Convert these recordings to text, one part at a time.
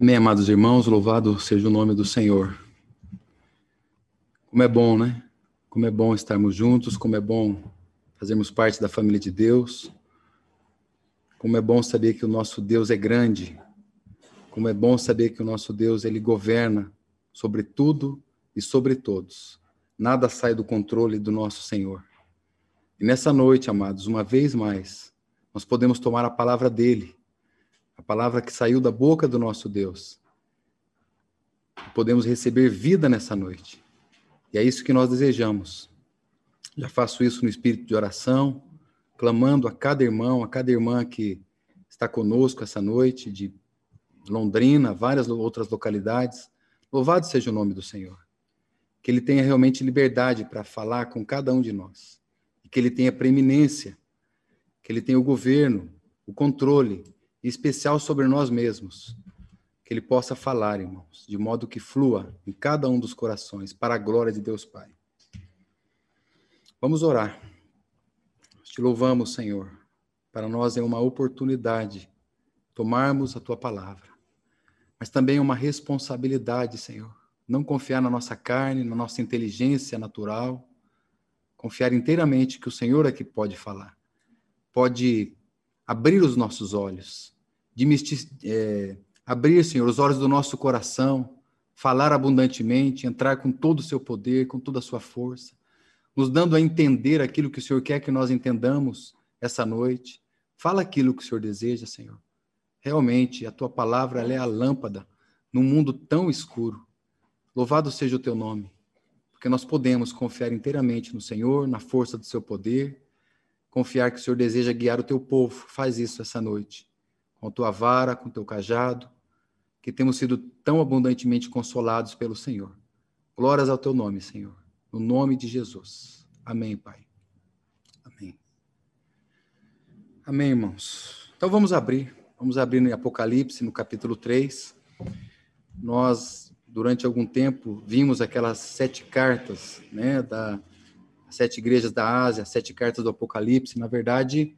Amém, amados irmãos, louvado seja o nome do Senhor. Como é bom, né? Como é bom estarmos juntos, como é bom fazermos parte da família de Deus. Como é bom saber que o nosso Deus é grande. Como é bom saber que o nosso Deus ele governa sobre tudo e sobre todos. Nada sai do controle do nosso Senhor. E nessa noite, amados, uma vez mais, nós podemos tomar a palavra dele a palavra que saiu da boca do nosso Deus. Podemos receber vida nessa noite. E é isso que nós desejamos. Já faço isso no espírito de oração, clamando a cada irmão, a cada irmã que está conosco essa noite, de Londrina, várias outras localidades. Louvado seja o nome do Senhor. Que Ele tenha realmente liberdade para falar com cada um de nós. E que Ele tenha preeminência, que Ele tenha o governo, o controle especial sobre nós mesmos. Que Ele possa falar, irmãos, de modo que flua em cada um dos corações, para a glória de Deus Pai. Vamos orar. Te louvamos, Senhor. Para nós é uma oportunidade tomarmos a tua palavra, mas também é uma responsabilidade, Senhor. Não confiar na nossa carne, na nossa inteligência natural, confiar inteiramente que o Senhor é que pode falar, pode abrir os nossos olhos, de é, abrir, Senhor, os olhos do nosso coração, falar abundantemente, entrar com todo o seu poder, com toda a sua força, nos dando a entender aquilo que o Senhor quer que nós entendamos essa noite. Fala aquilo que o Senhor deseja, Senhor. Realmente, a tua palavra é a lâmpada num mundo tão escuro. Louvado seja o teu nome, porque nós podemos confiar inteiramente no Senhor, na força do seu poder confiar que o Senhor deseja guiar o teu povo. Faz isso essa noite, com tua vara, com teu cajado, que temos sido tão abundantemente consolados pelo Senhor. Glórias ao teu nome, Senhor. No nome de Jesus. Amém, Pai. Amém. Amém, irmãos. Então vamos abrir. Vamos abrir no Apocalipse, no capítulo 3. Nós, durante algum tempo, vimos aquelas sete cartas né, da, as sete igrejas da Ásia, as sete cartas do Apocalipse. Na verdade,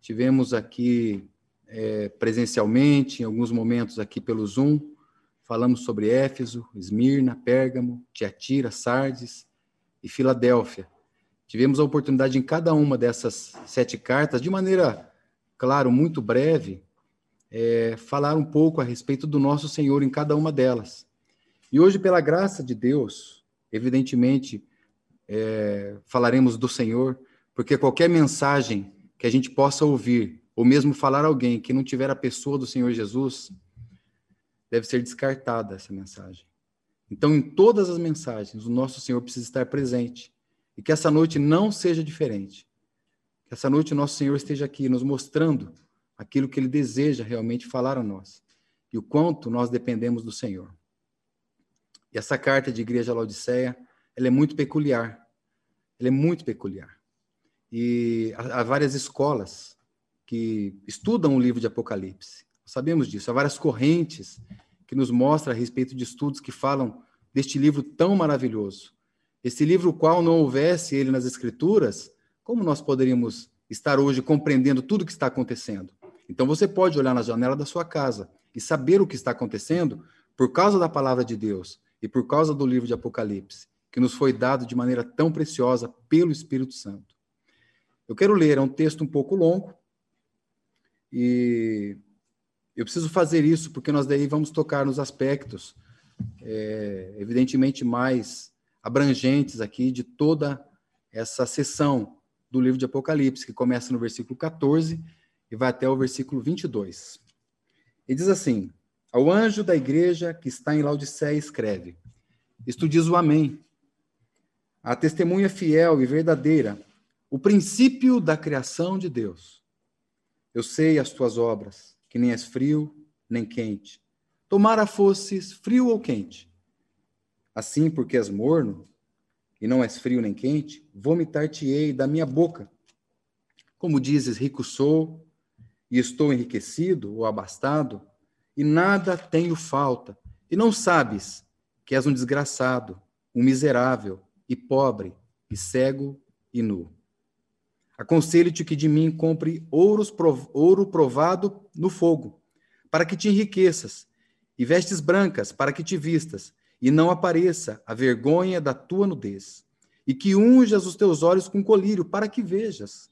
tivemos aqui é, presencialmente, em alguns momentos aqui pelo Zoom, falamos sobre Éfeso, Esmirna, Pérgamo, Tiatira, Sardes e Filadélfia. Tivemos a oportunidade em cada uma dessas sete cartas, de maneira, claro, muito breve, é, falar um pouco a respeito do nosso Senhor em cada uma delas. E hoje, pela graça de Deus, evidentemente, é, falaremos do Senhor, porque qualquer mensagem que a gente possa ouvir, ou mesmo falar a alguém que não tiver a pessoa do Senhor Jesus, deve ser descartada essa mensagem. Então, em todas as mensagens, o nosso Senhor precisa estar presente. E que essa noite não seja diferente. Que essa noite o nosso Senhor esteja aqui nos mostrando aquilo que ele deseja realmente falar a nós e o quanto nós dependemos do Senhor. E essa carta de igreja Laodiceia ela é muito peculiar. Ela é muito peculiar. E há, várias escolas que estudam o livro de Apocalipse. Sabemos disso. Há várias correntes que nos mostram a respeito de estudos que falam deste livro tão maravilhoso. Esse livro, o qual não houvesse ele nas Escrituras, como nós poderíamos estar hoje compreendendo tudo o que está acontecendo? Então você pode olhar na janela da sua casa e saber o que está acontecendo por causa da palavra de Deus e por causa do livro de Apocalipse que nos foi dado de maneira tão preciosa pelo Espírito Santo. Eu quero ler, é um texto um pouco longo, e eu preciso fazer isso porque nós daí vamos tocar nos aspectos, é, evidentemente, mais abrangentes aqui de toda essa sessão do livro de Apocalipse, que começa no versículo 14 e vai até o versículo 22. E diz assim: Ao anjo da igreja que está em Laodiceia, escreve: Isto diz o Amém, a testemunha fiel e verdadeira, o princípio da criação de Deus. Eu sei as tuas obras, que nem és frio nem quente. Tomara fosses frio ou quente. Assim, porque és morno, e não és frio nem quente, vomitar-te-ei da minha boca. Como dizes, rico sou, e estou enriquecido ou abastado, e nada tenho falta, e não sabes que és um desgraçado, um miserável, e pobre, e cego e nu. Aconselho-te que de mim compre ouros, ouro provado no fogo, para que te enriqueças, e vestes brancas, para que te vistas, e não apareça a vergonha da tua nudez, e que unjas os teus olhos com colírio, para que vejas.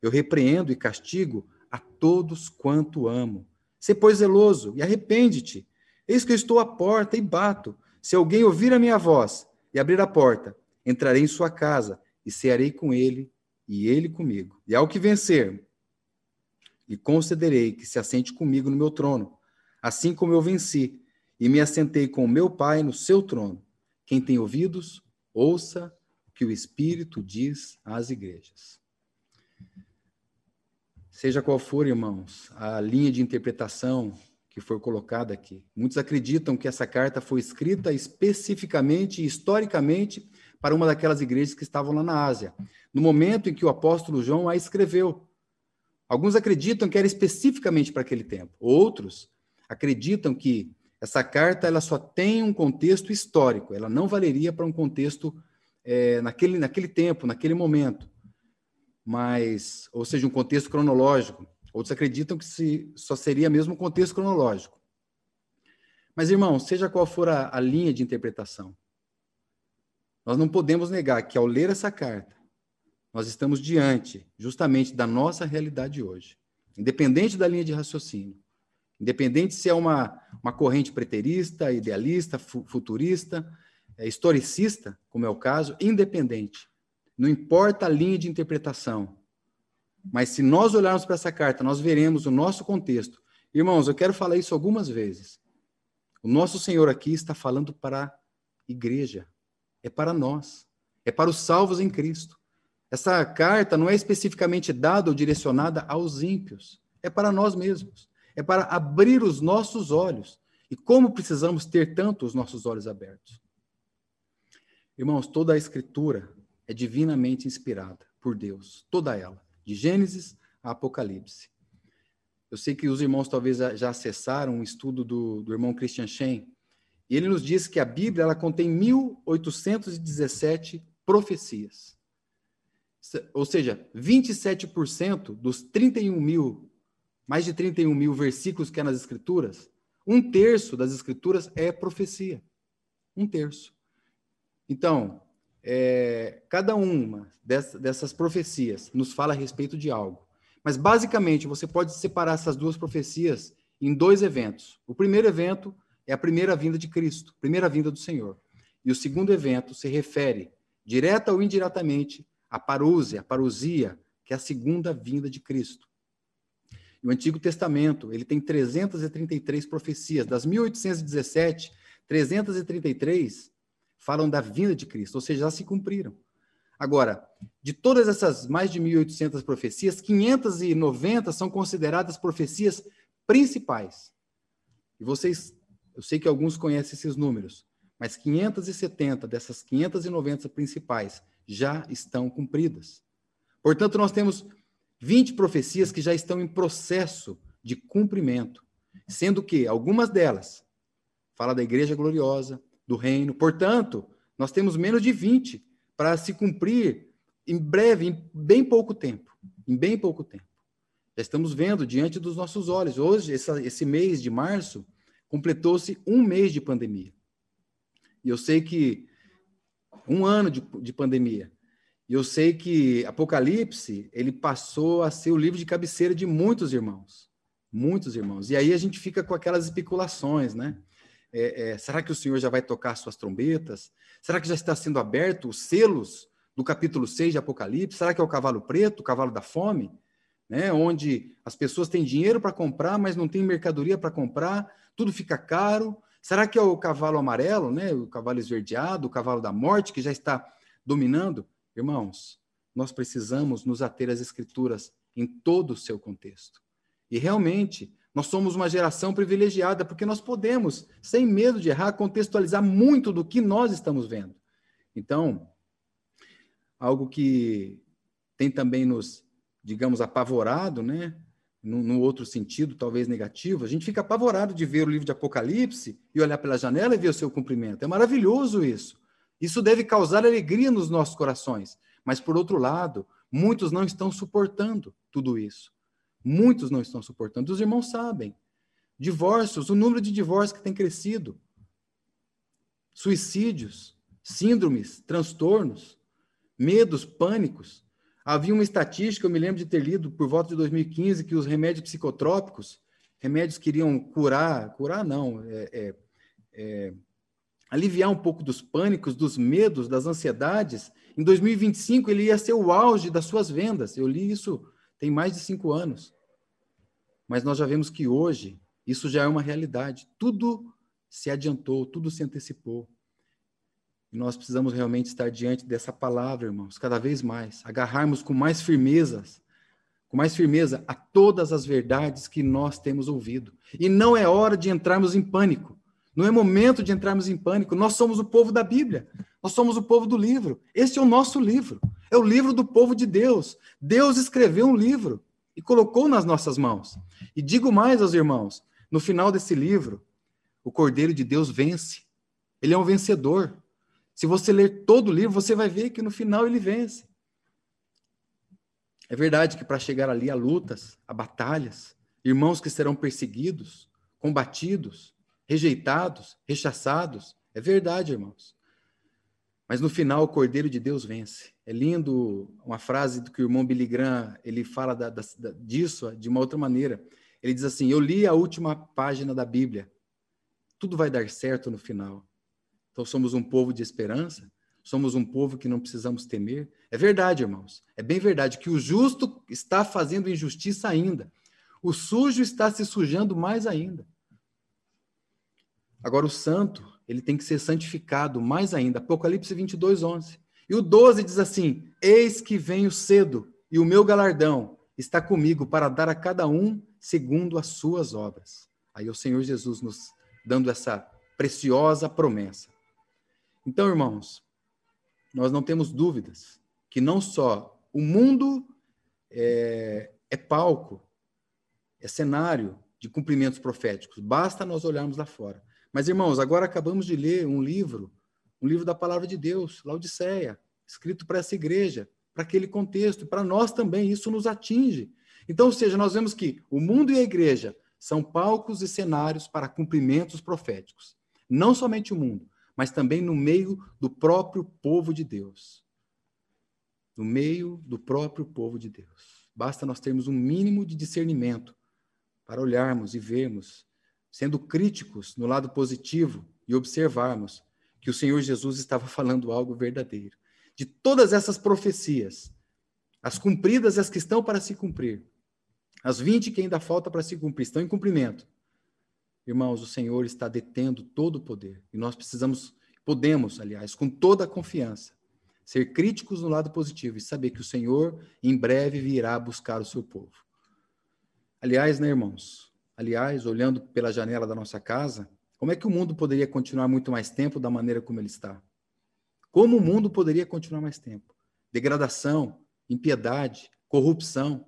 Eu repreendo e castigo a todos quanto amo. Se pois zeloso e arrepende-te. Eis que eu estou à porta e bato. Se alguém ouvir a minha voz e abrir a porta, entrarei em sua casa e cearei com ele e ele comigo. E ao que vencer, lhe concederei que se assente comigo no meu trono, assim como eu venci e me assentei com meu Pai no seu trono. Quem tem ouvidos, ouça o que o Espírito diz às igrejas. Seja qual for, irmãos, a linha de interpretação que foi colocada aqui. Muitos acreditam que essa carta foi escrita especificamente e historicamente para uma daquelas igrejas que estavam lá na Ásia, no momento em que o apóstolo João a escreveu. Alguns acreditam que era especificamente para aquele tempo. Outros acreditam que essa carta ela só tem um contexto histórico, ela não valeria para um contexto é, naquele, naquele tempo, naquele momento, mas, ou seja, um contexto cronológico. Outros acreditam que se, só seria mesmo um contexto cronológico. Mas, irmão, seja qual for a, a linha de interpretação, nós não podemos negar que ao ler essa carta, nós estamos diante justamente da nossa realidade hoje, independente da linha de raciocínio. Independente se é uma, uma corrente preterista, idealista, futurista, é, historicista, como é o caso, independente. Não importa a linha de interpretação. Mas se nós olharmos para essa carta, nós veremos o nosso contexto. Irmãos, eu quero falar isso algumas vezes. O nosso Senhor aqui está falando para a igreja. É para nós. É para os salvos em Cristo. Essa carta não é especificamente dada ou direcionada aos ímpios. É para nós mesmos é para abrir os nossos olhos. E como precisamos ter tanto os nossos olhos abertos? Irmãos, toda a Escritura é divinamente inspirada por Deus, toda ela, de Gênesis a Apocalipse. Eu sei que os irmãos talvez já acessaram um estudo do, do irmão Christian Shen, e ele nos diz que a Bíblia ela contém 1817 profecias. Ou seja, 27% dos 31 mil mais de 31 mil versículos que há nas Escrituras, um terço das Escrituras é profecia. Um terço. Então, é, cada uma dessas, dessas profecias nos fala a respeito de algo. Mas, basicamente, você pode separar essas duas profecias em dois eventos. O primeiro evento é a primeira vinda de Cristo, primeira vinda do Senhor. E o segundo evento se refere, direta ou indiretamente, à parúzia, a parousia, que é a segunda vinda de Cristo. E o Antigo Testamento, ele tem 333 profecias. Das 1817, 333 falam da vinda de Cristo, ou seja, já se cumpriram. Agora, de todas essas mais de 1.800 profecias, 590 são consideradas profecias principais. E vocês, eu sei que alguns conhecem esses números, mas 570 dessas 590 principais já estão cumpridas. Portanto, nós temos 20 profecias que já estão em processo de cumprimento, sendo que algumas delas fala da igreja gloriosa, do reino. Portanto, nós temos menos de 20 para se cumprir em breve, em bem pouco tempo, em bem pouco tempo. Já estamos vendo diante dos nossos olhos. Hoje, essa, esse mês de março, completou-se um mês de pandemia. E eu sei que um ano de, de pandemia. E eu sei que Apocalipse, ele passou a ser o livro de cabeceira de muitos irmãos. Muitos irmãos. E aí a gente fica com aquelas especulações, né? É, é, será que o Senhor já vai tocar suas trombetas? Será que já está sendo aberto os selos do capítulo 6 de Apocalipse? Será que é o cavalo preto, o cavalo da fome? Né? Onde as pessoas têm dinheiro para comprar, mas não têm mercadoria para comprar, tudo fica caro. Será que é o cavalo amarelo, né? o cavalo esverdeado, o cavalo da morte, que já está dominando? Irmãos, nós precisamos nos ater às Escrituras em todo o seu contexto. E realmente, nós somos uma geração privilegiada, porque nós podemos, sem medo de errar, contextualizar muito do que nós estamos vendo. Então, algo que tem também nos, digamos, apavorado, né? No, no, outro sentido, talvez negativo, a gente fica apavorado de ver o livro de Apocalipse e olhar pela janela e ver o seu cumprimento. É maravilhoso isso. Isso deve causar alegria nos nossos corações. Mas, por outro lado, muitos não estão suportando tudo isso. Muitos não estão suportando. Os irmãos sabem. divórcios, o número de divórcios que tem crescido, suicídios, síndromes, transtornos, medos, pânicos. Havia uma estatística, eu me lembro de ter lido por volta de 2015, que os remédios psicotrópicos, remédios que iriam curar, curar não, é, é, é, aliviar um pouco dos pânicos, dos medos, das ansiedades. Em 2025, ele ia ser o auge das suas vendas. Eu li isso tem mais de cinco anos. Mas nós já vemos que hoje isso já é uma realidade. Tudo se adiantou, tudo se antecipou. E nós precisamos realmente estar diante dessa palavra, irmãos, cada vez mais, agarrarmos com mais firmezas, com mais firmeza a todas as verdades que nós temos ouvido. E não é hora de entrarmos em pânico. Não é momento de entrarmos em pânico. Nós somos o povo da Bíblia. Nós somos o povo do livro. Este é o nosso livro. É o livro do povo de Deus. Deus escreveu um livro e colocou nas nossas mãos. E digo mais aos irmãos: no final desse livro, o Cordeiro de Deus vence. Ele é um vencedor. Se você ler todo o livro, você vai ver que no final ele vence. É verdade que para chegar ali há lutas, há batalhas, irmãos que serão perseguidos, combatidos, rejeitados, rechaçados. É verdade, irmãos. Mas no final o Cordeiro de Deus vence. É lindo uma frase do que o irmão Billy Graham, ele fala da, da, disso de uma outra maneira. Ele diz assim: Eu li a última página da Bíblia. Tudo vai dar certo no final. Então somos um povo de esperança, somos um povo que não precisamos temer. É verdade, irmãos. É bem verdade que o justo está fazendo injustiça ainda. O sujo está se sujando mais ainda. Agora o santo, ele tem que ser santificado mais ainda. Apocalipse 22, 11. E o 12 diz assim: Eis que venho cedo, e o meu galardão está comigo para dar a cada um segundo as suas obras. Aí o Senhor Jesus nos dando essa preciosa promessa. Então, irmãos, nós não temos dúvidas que não só o mundo é, é palco, é cenário de cumprimentos proféticos, basta nós olharmos lá fora. Mas, irmãos, agora acabamos de ler um livro, um livro da palavra de Deus, Laodiceia, escrito para essa igreja, para aquele contexto, para nós também, isso nos atinge. Então, ou seja, nós vemos que o mundo e a igreja são palcos e cenários para cumprimentos proféticos. Não somente o mundo, mas também no meio do próprio povo de Deus. No meio do próprio povo de Deus. Basta nós termos um mínimo de discernimento para olharmos e vermos, sendo críticos no lado positivo e observarmos que o Senhor Jesus estava falando algo verdadeiro. De todas essas profecias, as cumpridas e as que estão para se cumprir, as 20 que ainda falta para se cumprir, estão em cumprimento. Irmãos, o Senhor está detendo todo o poder. E nós precisamos, podemos, aliás, com toda a confiança, ser críticos no lado positivo e saber que o Senhor em breve virá buscar o seu povo. Aliás, né, irmãos? Aliás, olhando pela janela da nossa casa, como é que o mundo poderia continuar muito mais tempo da maneira como ele está? Como o mundo poderia continuar mais tempo? Degradação, impiedade, corrupção,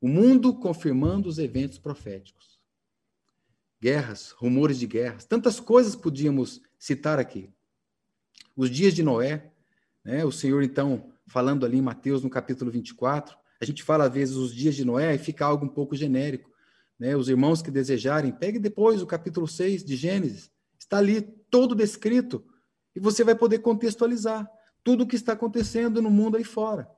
o mundo confirmando os eventos proféticos. Guerras, rumores de guerras, tantas coisas podíamos citar aqui. Os dias de Noé, né, o Senhor, então, falando ali em Mateus, no capítulo 24, a gente fala às vezes os dias de Noé e fica algo um pouco genérico. Né? Os irmãos que desejarem, pegue depois o capítulo 6 de Gênesis, está ali todo descrito e você vai poder contextualizar tudo o que está acontecendo no mundo aí fora.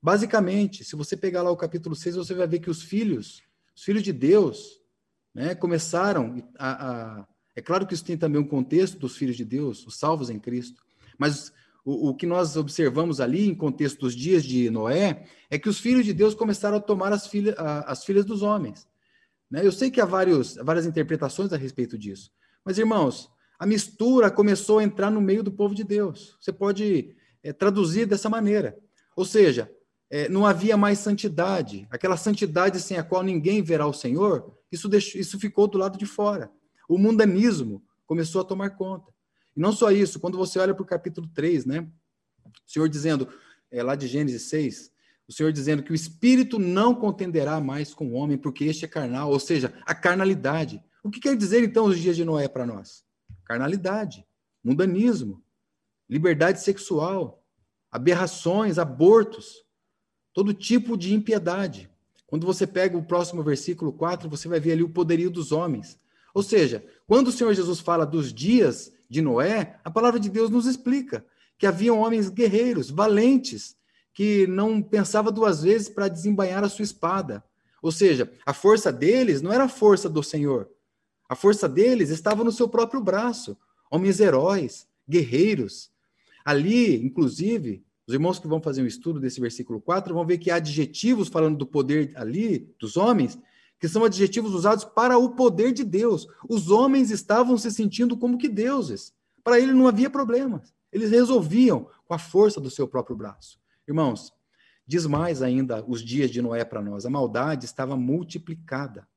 Basicamente, se você pegar lá o capítulo 6, você vai ver que os filhos, os filhos de Deus, né, começaram a, a, É claro que isso tem também um contexto dos filhos de Deus, os salvos em Cristo, mas o, o que nós observamos ali, em contexto dos dias de Noé, é que os filhos de Deus começaram a tomar as, filha, as filhas dos homens. Né? Eu sei que há vários, várias interpretações a respeito disso, mas irmãos, a mistura começou a entrar no meio do povo de Deus. Você pode é, traduzir dessa maneira. Ou seja, é, não havia mais santidade, aquela santidade sem a qual ninguém verá o Senhor, isso, deixou, isso ficou do lado de fora. O mundanismo começou a tomar conta. E não só isso, quando você olha para o capítulo 3, né? O Senhor dizendo, é, lá de Gênesis 6, o Senhor dizendo que o espírito não contenderá mais com o homem, porque este é carnal, ou seja, a carnalidade. O que quer dizer então os dias de Noé para nós? Carnalidade, mundanismo, liberdade sexual, aberrações, abortos, todo tipo de impiedade. Quando você pega o próximo versículo 4, você vai ver ali o poderio dos homens. Ou seja, quando o Senhor Jesus fala dos dias de Noé, a palavra de Deus nos explica que haviam homens guerreiros, valentes, que não pensava duas vezes para desembainhar a sua espada. Ou seja, a força deles não era a força do Senhor. A força deles estava no seu próprio braço. Homens heróis, guerreiros. Ali, inclusive, os irmãos que vão fazer um estudo desse versículo 4 vão ver que há adjetivos falando do poder ali, dos homens, que são adjetivos usados para o poder de Deus. Os homens estavam se sentindo como que deuses. Para ele não havia problemas. Eles resolviam com a força do seu próprio braço. Irmãos, diz mais ainda os dias de Noé para nós. A maldade estava multiplicada.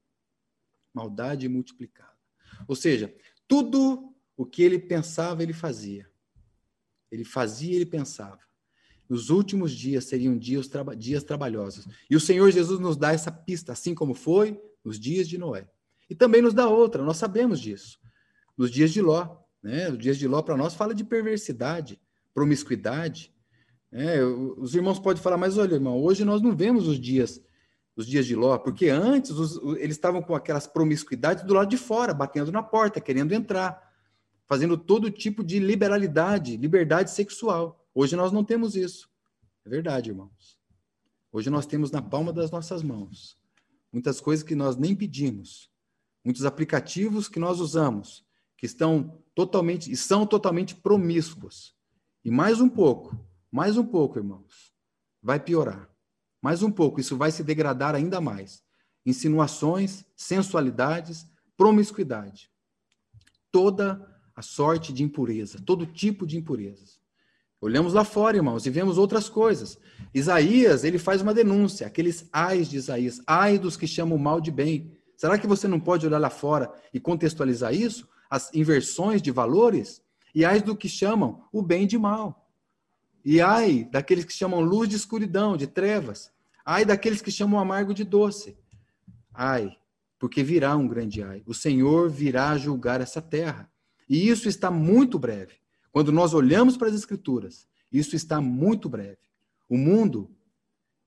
Maldade multiplicada. Ou seja, tudo o que ele pensava, ele fazia. Ele fazia, ele pensava. Os últimos dias seriam dias, traba dias trabalhosos. E o Senhor Jesus nos dá essa pista, assim como foi nos dias de Noé. E também nos dá outra, nós sabemos disso. Nos dias de Ló. Né? Os dias de Ló, para nós, fala de perversidade, promiscuidade. Né? Os irmãos podem falar, mas olha, irmão, hoje nós não vemos os dias os dias de Ló, porque antes os, eles estavam com aquelas promiscuidades do lado de fora, batendo na porta, querendo entrar, fazendo todo tipo de liberalidade, liberdade sexual. Hoje nós não temos isso. É verdade, irmãos. Hoje nós temos na palma das nossas mãos muitas coisas que nós nem pedimos, muitos aplicativos que nós usamos, que estão totalmente e são totalmente promíscuos. E mais um pouco, mais um pouco, irmãos, vai piorar. Mais um pouco, isso vai se degradar ainda mais. Insinuações, sensualidades, promiscuidade. Toda a sorte de impureza, todo tipo de impurezas. Olhamos lá fora, irmãos, e vemos outras coisas. Isaías, ele faz uma denúncia, aqueles ais de Isaías, ai dos que chamam mal de bem. Será que você não pode olhar lá fora e contextualizar isso? As inversões de valores? E ai do que chamam o bem de mal. E ai daqueles que chamam luz de escuridão, de trevas. Ai daqueles que chamam amargo de doce. Ai, porque virá um grande ai. O Senhor virá julgar essa terra. E isso está muito breve. Quando nós olhamos para as Escrituras, isso está muito breve. O mundo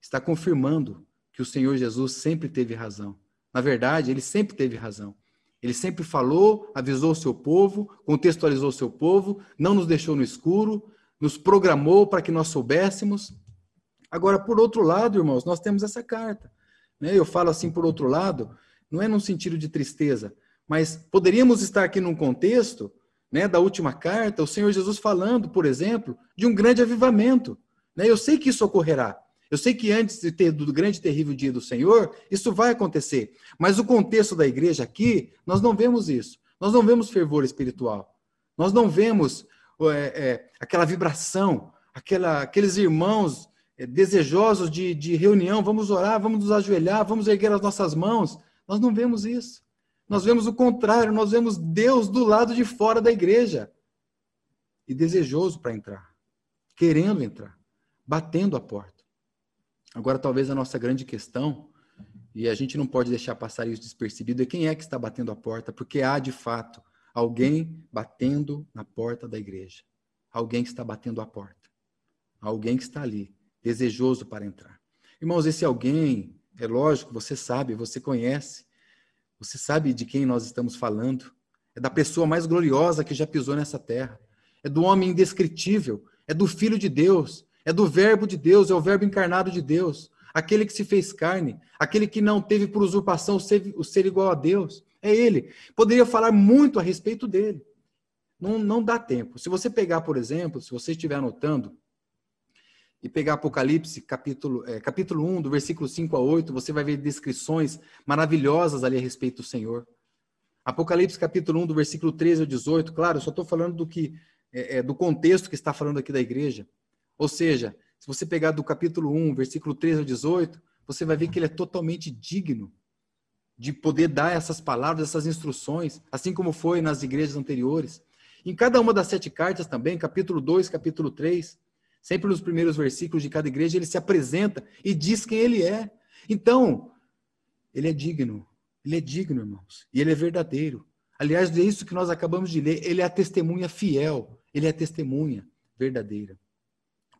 está confirmando que o Senhor Jesus sempre teve razão. Na verdade, ele sempre teve razão. Ele sempre falou, avisou o seu povo, contextualizou o seu povo, não nos deixou no escuro, nos programou para que nós soubéssemos. Agora, por outro lado, irmãos, nós temos essa carta. Né? Eu falo assim, por outro lado, não é num sentido de tristeza, mas poderíamos estar aqui num contexto né, da última carta, o Senhor Jesus falando, por exemplo, de um grande avivamento. Né? Eu sei que isso ocorrerá. Eu sei que antes de ter do grande e terrível dia do Senhor, isso vai acontecer. Mas o contexto da igreja aqui, nós não vemos isso. Nós não vemos fervor espiritual. Nós não vemos é, é, aquela vibração, aquela, aqueles irmãos é, desejosos de, de reunião. Vamos orar, vamos nos ajoelhar, vamos erguer as nossas mãos. Nós não vemos isso. Nós vemos o contrário, nós vemos Deus do lado de fora da igreja e desejoso para entrar, querendo entrar, batendo a porta. Agora, talvez a nossa grande questão, e a gente não pode deixar passar isso despercebido, é quem é que está batendo a porta, porque há de fato alguém batendo na porta da igreja. Alguém que está batendo a porta. Alguém que está ali, desejoso para entrar. Irmãos, esse alguém, é lógico, você sabe, você conhece, você sabe de quem nós estamos falando? É da pessoa mais gloriosa que já pisou nessa terra. É do homem indescritível. É do Filho de Deus. É do Verbo de Deus. É o Verbo encarnado de Deus. Aquele que se fez carne. Aquele que não teve por usurpação o ser, o ser igual a Deus. É ele. Poderia falar muito a respeito dele. Não, não dá tempo. Se você pegar, por exemplo, se você estiver anotando, e pegar Apocalipse, capítulo, é, capítulo 1, do versículo 5 a 8, você vai ver descrições maravilhosas ali a respeito do Senhor. Apocalipse, capítulo 1, do versículo 13 ao 18, claro, eu só estou falando do que é, é, do contexto que está falando aqui da igreja. Ou seja, se você pegar do capítulo 1, versículo 13 ao 18, você vai ver que ele é totalmente digno de poder dar essas palavras, essas instruções, assim como foi nas igrejas anteriores. Em cada uma das sete cartas também, capítulo 2, capítulo 3, Sempre nos primeiros versículos de cada igreja ele se apresenta e diz quem ele é. Então, ele é digno. Ele é digno, irmãos. E ele é verdadeiro. Aliás, é isso que nós acabamos de ler. Ele é a testemunha fiel. Ele é a testemunha verdadeira.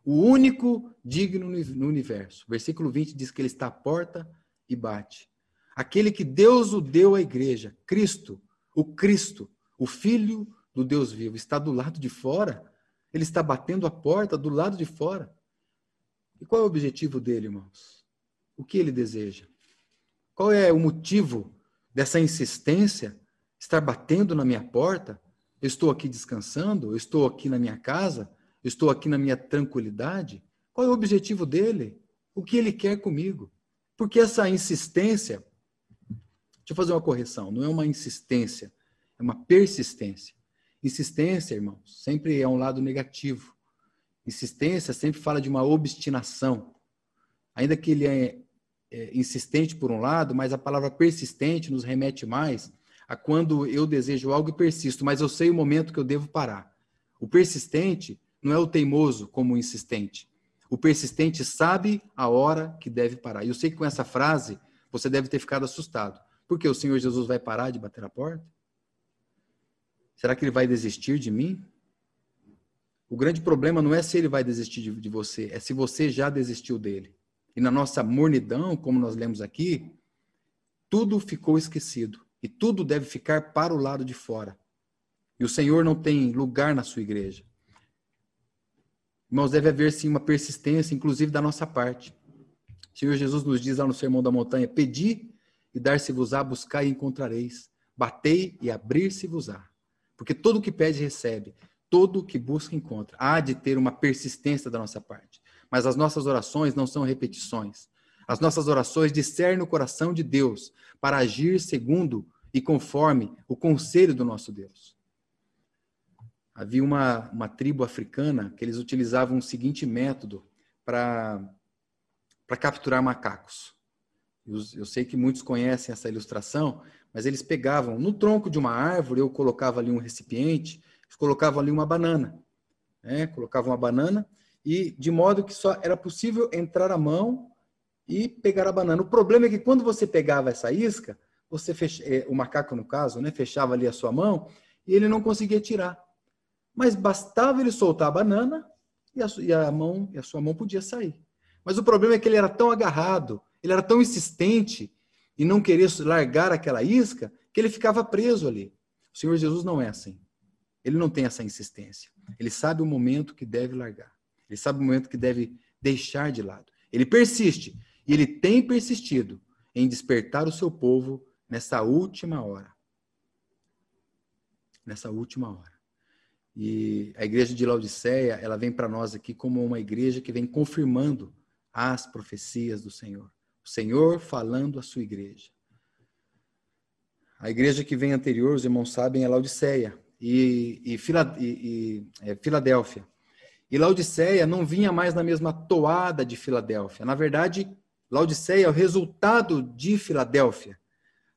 O único digno no universo. Versículo 20 diz que ele está à porta e bate. Aquele que Deus o deu à igreja, Cristo, o Cristo, o Filho do Deus vivo, está do lado de fora. Ele está batendo a porta do lado de fora. E qual é o objetivo dele, irmãos? O que ele deseja? Qual é o motivo dessa insistência? Estar batendo na minha porta? Eu estou aqui descansando? Eu estou aqui na minha casa? Eu estou aqui na minha tranquilidade? Qual é o objetivo dele? O que ele quer comigo? Porque essa insistência, deixa eu fazer uma correção, não é uma insistência, é uma persistência. Insistência, irmãos, sempre é um lado negativo. Insistência sempre fala de uma obstinação. Ainda que ele é, é insistente por um lado, mas a palavra persistente nos remete mais a quando eu desejo algo e persisto, mas eu sei o momento que eu devo parar. O persistente não é o teimoso como o insistente. O persistente sabe a hora que deve parar. E eu sei que com essa frase você deve ter ficado assustado. Porque o Senhor Jesus vai parar de bater a porta? Será que ele vai desistir de mim? O grande problema não é se ele vai desistir de, de você, é se você já desistiu dele. E na nossa mornidão, como nós lemos aqui, tudo ficou esquecido. E tudo deve ficar para o lado de fora. E o Senhor não tem lugar na sua igreja. Irmãos, deve haver sim uma persistência, inclusive da nossa parte. O Senhor Jesus nos diz lá no Sermão da Montanha: Pedi e dar-se-vos-á, buscar e encontrareis. Batei e abrir-se-vos-á. Porque todo o que pede, recebe. Todo o que busca, encontra. Há de ter uma persistência da nossa parte. Mas as nossas orações não são repetições. As nossas orações discernem o coração de Deus para agir segundo e conforme o conselho do nosso Deus. Havia uma, uma tribo africana que eles utilizavam o seguinte método para capturar macacos. Eu, sei que muitos conhecem essa ilustração, mas eles pegavam no tronco de uma árvore, eu colocava ali um recipiente, eles colocavam ali uma banana, né? colocavam uma banana e de modo que só era possível entrar a mão e pegar a banana. O problema é que quando você pegava essa isca, você é, o macaco no caso, né, fechava ali a sua mão e ele não conseguia tirar. Mas bastava ele soltar a banana e a, e a mão e a sua mão podia sair. Mas o problema é que ele era tão agarrado, ele era tão insistente e não queria largar aquela isca que ele ficava preso ali. O Senhor Jesus não é assim. Ele não tem essa insistência. Ele sabe o momento que deve largar. Ele sabe o momento que deve deixar de lado. Ele persiste e ele tem persistido em despertar o seu povo nessa última hora. Nessa última hora. E a igreja de Laodiceia, ela vem para nós aqui como uma igreja que vem confirmando as profecias do Senhor. O Senhor falando à sua igreja. A igreja que vem anterior, os irmãos sabem, é Laodiceia e, e, e, e é, Filadélfia. E Laodiceia não vinha mais na mesma toada de Filadélfia. Na verdade, Laodiceia é o resultado de Filadélfia.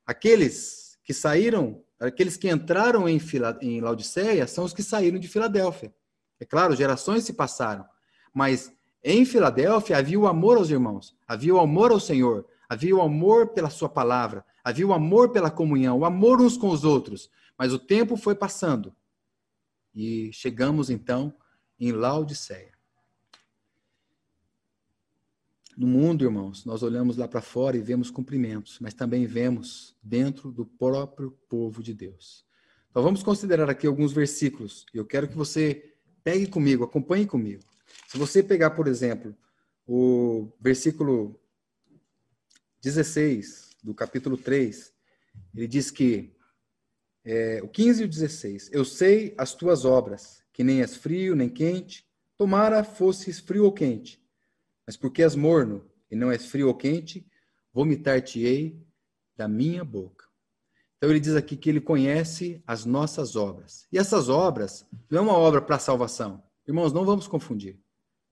Aqueles que saíram, aqueles que entraram em, Fila, em Laodiceia são os que saíram de Filadélfia. É claro, gerações se passaram, mas em Filadélfia havia o amor aos irmãos, havia o amor ao Senhor, havia o amor pela sua palavra, havia o amor pela comunhão, o amor uns com os outros. Mas o tempo foi passando e chegamos então em Laodiceia. No mundo, irmãos, nós olhamos lá para fora e vemos cumprimentos, mas também vemos dentro do próprio povo de Deus. Então vamos considerar aqui alguns versículos. Eu quero que você pegue comigo, acompanhe comigo. Se você pegar, por exemplo, o versículo 16 do capítulo 3, ele diz que, é, o 15 e o 16, eu sei as tuas obras, que nem és frio nem quente, tomara fosses frio ou quente mas porque és morno e não és frio ou quente, vomitar-te-ei da minha boca. Então ele diz aqui que ele conhece as nossas obras. E essas obras não é uma obra para salvação. Irmãos, não vamos confundir.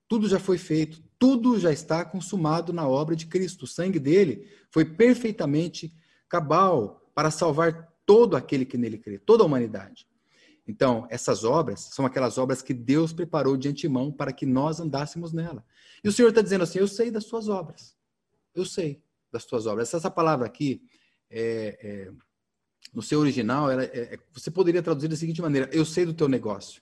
Tudo já foi feito, tudo já está consumado na obra de Cristo. O sangue dele foi perfeitamente cabal para salvar todo aquele que nele crê, toda a humanidade. Então, essas obras são aquelas obras que Deus preparou de antemão para que nós andássemos nela. E o Senhor está dizendo assim: Eu sei das suas obras. Eu sei das tuas obras. Essa, palavra aqui, é, é, no seu original, ela, é, é, você poderia traduzir da seguinte maneira: Eu sei do teu negócio.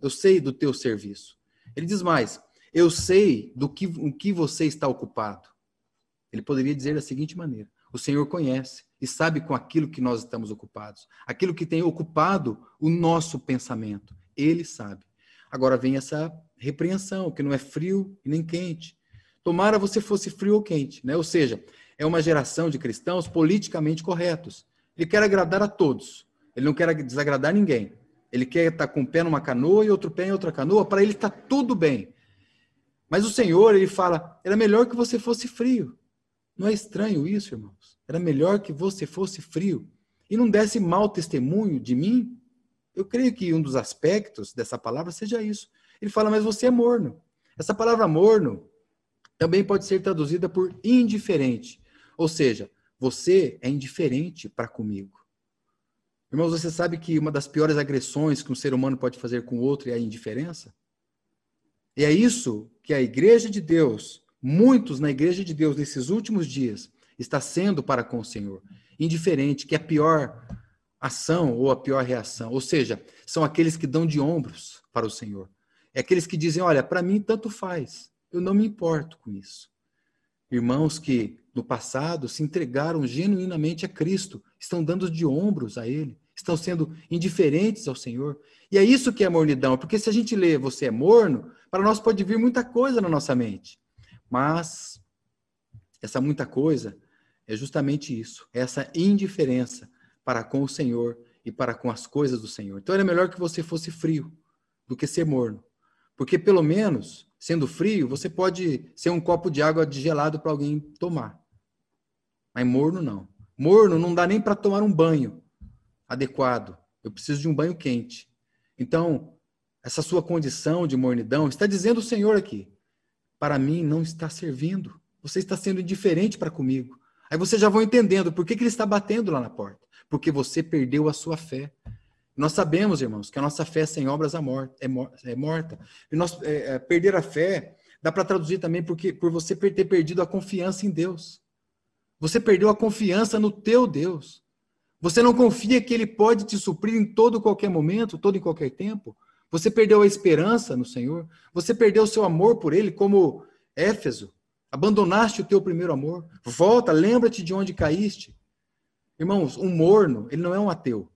Eu sei do teu serviço. Ele diz mais: Eu sei do que, o que você está ocupado. Ele poderia dizer da seguinte maneira: O Senhor conhece e sabe com aquilo que nós estamos ocupados, aquilo que tem ocupado o nosso pensamento. Ele sabe. Agora vem essa repreensão, que não é frio e nem quente. Tomara você fosse frio ou quente, né? Ou seja, é uma geração de cristãos politicamente corretos. Ele quer agradar a todos. Ele não quer desagradar ninguém. Ele quer estar com um pé numa canoa e outro pé em outra canoa, para ele está tudo bem. Mas o Senhor, ele fala: era melhor que você fosse frio. Não é estranho isso, irmãos? Era melhor que você fosse frio e não desse mau testemunho de mim? Eu creio que um dos aspectos dessa palavra seja isso. Ele fala, mas você é morno. Essa palavra morno também pode ser traduzida por indiferente. Ou seja, você é indiferente para comigo. Irmãos, você sabe que uma das piores agressões que um ser humano pode fazer com o outro é a indiferença? E é isso que a igreja de Deus, muitos na igreja de Deus nesses últimos dias, está sendo para com o Senhor. Indiferente, que é a pior ação ou a pior reação. Ou seja, são aqueles que dão de ombros para o Senhor. É aqueles que dizem: olha, para mim tanto faz, eu não me importo com isso. Irmãos que no passado se entregaram genuinamente a Cristo, estão dando de ombros a Ele, estão sendo indiferentes ao Senhor. E é isso que é mornidão, porque se a gente lê você é morno, para nós pode vir muita coisa na nossa mente. Mas essa muita coisa é justamente isso, essa indiferença para com o Senhor e para com as coisas do Senhor. Então era melhor que você fosse frio do que ser morno. Porque pelo menos, sendo frio, você pode ser um copo de água de gelado para alguém tomar. Mas morno não. Morno não dá nem para tomar um banho adequado. Eu preciso de um banho quente. Então, essa sua condição de mornidão, está dizendo o Senhor aqui, para mim não está servindo. Você está sendo indiferente para comigo. Aí vocês já vão entendendo por que, que ele está batendo lá na porta. Porque você perdeu a sua fé. Nós sabemos, irmãos, que a nossa fé sem obras é morta. É, é morta. E nós, é, é, perder a fé dá para traduzir também porque, por você ter perdido a confiança em Deus. Você perdeu a confiança no teu Deus. Você não confia que Ele pode te suprir em todo qualquer momento, todo e qualquer tempo. Você perdeu a esperança no Senhor. Você perdeu o seu amor por Ele, como Éfeso. Abandonaste o teu primeiro amor. Volta, lembra-te de onde caíste. Irmãos, um morno, ele não é um ateu.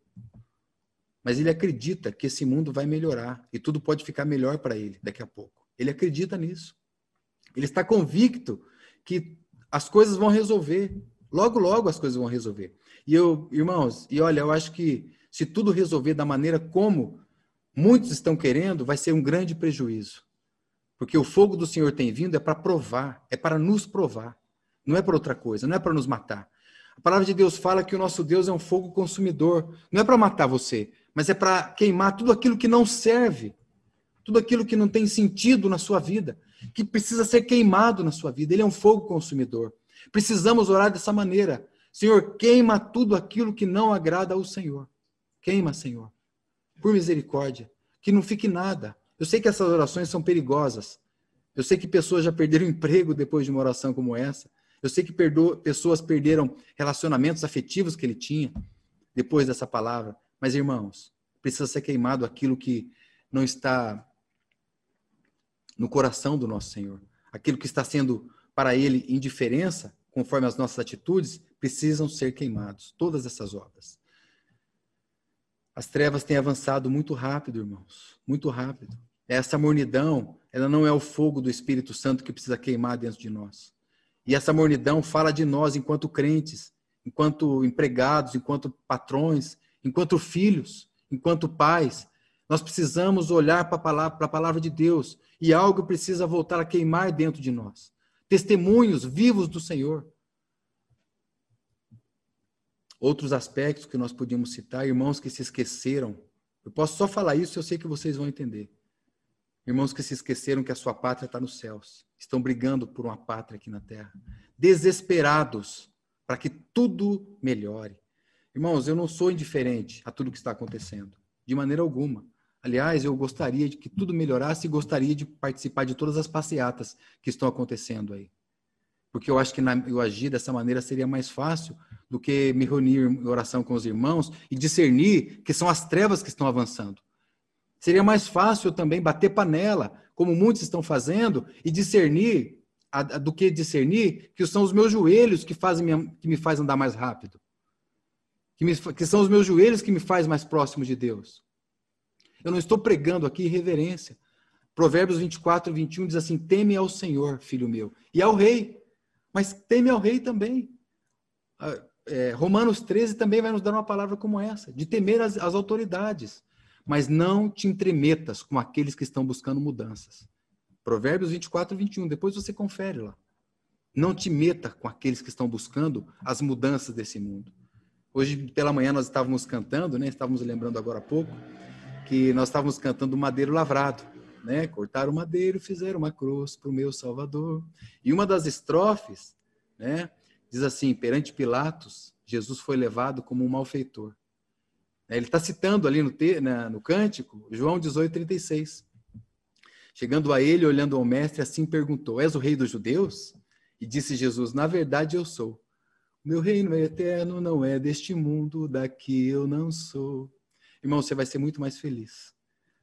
Mas ele acredita que esse mundo vai melhorar e tudo pode ficar melhor para ele daqui a pouco. Ele acredita nisso. Ele está convicto que as coisas vão resolver. Logo, logo as coisas vão resolver. E eu, irmãos, e olha, eu acho que se tudo resolver da maneira como muitos estão querendo, vai ser um grande prejuízo. Porque o fogo do Senhor tem vindo é para provar, é para nos provar. Não é para outra coisa, não é para nos matar. A palavra de Deus fala que o nosso Deus é um fogo consumidor. Não é para matar você, mas é para queimar tudo aquilo que não serve, tudo aquilo que não tem sentido na sua vida, que precisa ser queimado na sua vida. Ele é um fogo consumidor. Precisamos orar dessa maneira. Senhor, queima tudo aquilo que não agrada ao Senhor. Queima, Senhor. Por misericórdia. Que não fique nada. Eu sei que essas orações são perigosas. Eu sei que pessoas já perderam emprego depois de uma oração como essa. Eu sei que perdo... pessoas perderam relacionamentos afetivos que ele tinha depois dessa palavra. Mas, irmãos, precisa ser queimado aquilo que não está no coração do nosso Senhor. Aquilo que está sendo para ele indiferença, conforme as nossas atitudes, precisam ser queimados. Todas essas obras. As trevas têm avançado muito rápido, irmãos. Muito rápido. Essa mornidão, ela não é o fogo do Espírito Santo que precisa queimar dentro de nós. E essa mornidão fala de nós enquanto crentes, enquanto empregados, enquanto patrões, enquanto filhos, enquanto pais. Nós precisamos olhar para a palavra, palavra de Deus e algo precisa voltar a queimar dentro de nós. Testemunhos vivos do Senhor. Outros aspectos que nós podíamos citar, irmãos que se esqueceram. Eu posso só falar isso, eu sei que vocês vão entender. Irmãos que se esqueceram que a sua pátria está nos céus, estão brigando por uma pátria aqui na terra, desesperados para que tudo melhore. Irmãos, eu não sou indiferente a tudo que está acontecendo, de maneira alguma. Aliás, eu gostaria de que tudo melhorasse e gostaria de participar de todas as passeatas que estão acontecendo aí. Porque eu acho que na, eu agir dessa maneira seria mais fácil do que me reunir em oração com os irmãos e discernir que são as trevas que estão avançando. Seria mais fácil também bater panela, como muitos estão fazendo, e discernir do que discernir que são os meus joelhos que, fazem minha, que me faz andar mais rápido. Que, me, que são os meus joelhos que me faz mais próximo de Deus. Eu não estou pregando aqui reverência. Provérbios 24, 21 diz assim: teme ao Senhor, filho meu, e ao rei, mas teme ao rei também. Ah, é, Romanos 13 também vai nos dar uma palavra como essa, de temer as, as autoridades, mas não te entremetas com aqueles que estão buscando mudanças. Provérbios 24, 21, depois você confere lá. Não te meta com aqueles que estão buscando as mudanças desse mundo. Hoje pela manhã nós estávamos cantando, né? Estávamos lembrando agora há pouco que nós estávamos cantando Madeiro Lavrado, né? Cortaram madeiro, fizeram uma cruz para o meu Salvador. E uma das estrofes, né? Diz assim: perante Pilatos, Jesus foi levado como um malfeitor. Ele está citando ali no, na, no cântico, João 18, 36. Chegando a ele, olhando ao mestre, assim perguntou: És o rei dos judeus? E disse Jesus: Na verdade eu sou. Meu reino é eterno, não é deste mundo, daqui eu não sou. Irmão, você vai ser muito mais feliz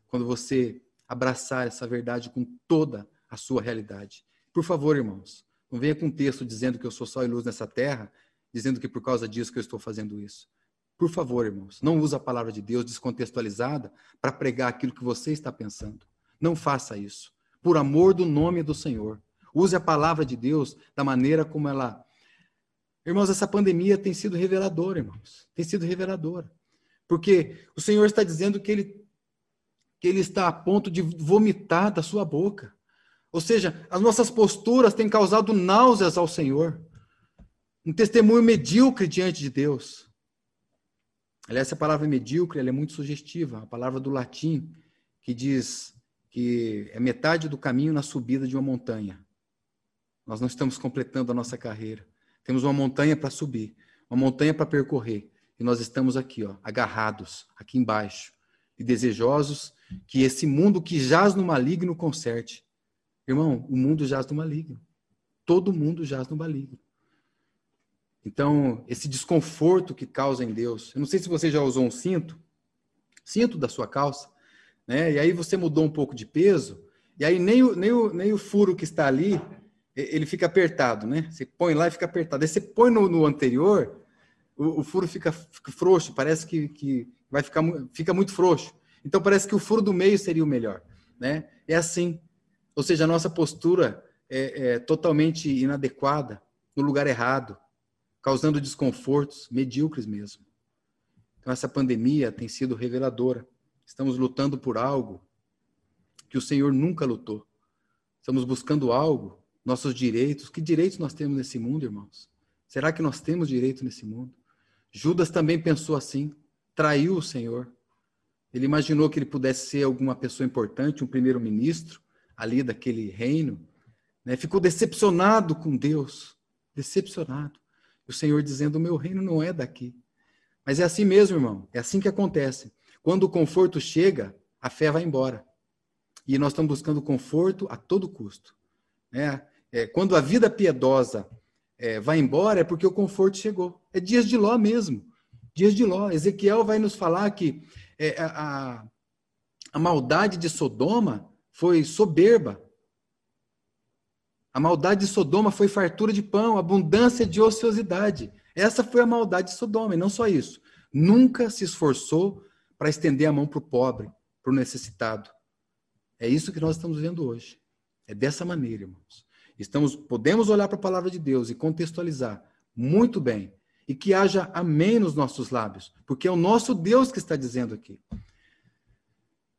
quando você abraçar essa verdade com toda a sua realidade. Por favor, irmãos, não venha com um texto dizendo que eu sou só e luz nessa terra, dizendo que por causa disso que eu estou fazendo isso. Por favor, irmãos, não use a palavra de Deus descontextualizada para pregar aquilo que você está pensando. Não faça isso. Por amor do nome do Senhor. Use a palavra de Deus da maneira como ela. Irmãos, essa pandemia tem sido reveladora, irmãos. Tem sido reveladora. Porque o Senhor está dizendo que ele, que ele está a ponto de vomitar da sua boca. Ou seja, as nossas posturas têm causado náuseas ao Senhor. Um testemunho medíocre diante de Deus. Aliás, essa palavra medíocre é muito sugestiva. A palavra do latim que diz que é metade do caminho na subida de uma montanha. Nós não estamos completando a nossa carreira. Temos uma montanha para subir, uma montanha para percorrer. E nós estamos aqui, ó, agarrados, aqui embaixo, e desejosos que esse mundo que jaz no maligno conserte. Irmão, o mundo jaz no maligno. Todo mundo jaz no maligno. Então, esse desconforto que causa em Deus. Eu não sei se você já usou um cinto, cinto da sua calça, né? E aí você mudou um pouco de peso, e aí nem o, nem o, nem o furo que está ali, ele fica apertado, né? Você põe lá e fica apertado. Aí você põe no, no anterior, o, o, furo fica, fica frouxo, parece que, que vai ficar fica muito frouxo. Então parece que o furo do meio seria o melhor, né? É assim. Ou seja, a nossa postura é, é totalmente inadequada, no lugar errado, causando desconfortos medíocres mesmo. Então essa pandemia tem sido reveladora. Estamos lutando por algo que o Senhor nunca lutou. Estamos buscando algo, nossos direitos. Que direitos nós temos nesse mundo, irmãos? Será que nós temos direito nesse mundo? Judas também pensou assim, traiu o Senhor. Ele imaginou que ele pudesse ser alguma pessoa importante, um primeiro-ministro ali daquele reino. Né? Ficou decepcionado com Deus, decepcionado. O Senhor dizendo: O meu reino não é daqui. Mas é assim mesmo, irmão. É assim que acontece. Quando o conforto chega, a fé vai embora. E nós estamos buscando conforto a todo custo. Né? É, quando a vida piedosa é, vai embora, é porque o conforto chegou. É dias de Ló mesmo. Dias de Ló. Ezequiel vai nos falar que é, a, a maldade de Sodoma foi soberba. A maldade de Sodoma foi fartura de pão, abundância de ociosidade. Essa foi a maldade de Sodoma, e não só isso. Nunca se esforçou para estender a mão para o pobre, para o necessitado. É isso que nós estamos vendo hoje. É dessa maneira, irmãos. Estamos, podemos olhar para a palavra de Deus e contextualizar muito bem e que haja amém nos nossos lábios, porque é o nosso Deus que está dizendo aqui.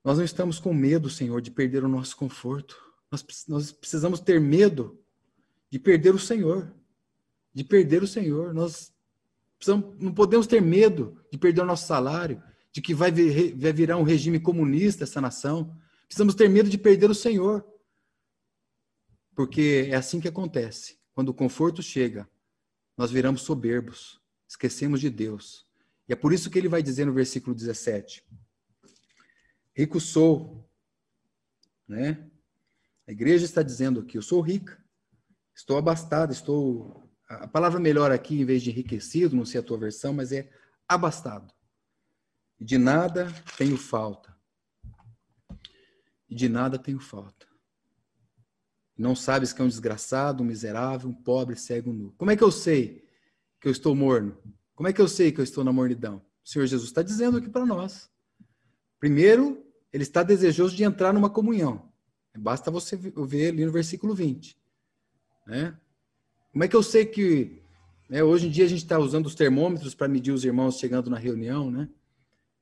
Nós não estamos com medo, Senhor, de perder o nosso conforto. Nós, nós precisamos ter medo de perder o Senhor, de perder o Senhor. Nós não podemos ter medo de perder o nosso salário, de que vai, vir, vai virar um regime comunista essa nação. Precisamos ter medo de perder o Senhor. Porque é assim que acontece. Quando o conforto chega, nós viramos soberbos, esquecemos de Deus. E é por isso que ele vai dizer no versículo 17: Rico sou, né? A igreja está dizendo aqui: eu sou rica, estou abastado, estou. A palavra melhor aqui, em vez de enriquecido, não sei a tua versão, mas é abastado. E de nada tenho falta. E de nada tenho falta. Não sabes que é um desgraçado, um miserável, um pobre, cego, nu. Como é que eu sei que eu estou morno? Como é que eu sei que eu estou na mornidão? O Senhor Jesus está dizendo aqui para nós. Primeiro, ele está desejoso de entrar numa comunhão. Basta você ver ali no versículo 20. Né? Como é que eu sei que né, hoje em dia a gente está usando os termômetros para medir os irmãos chegando na reunião, né?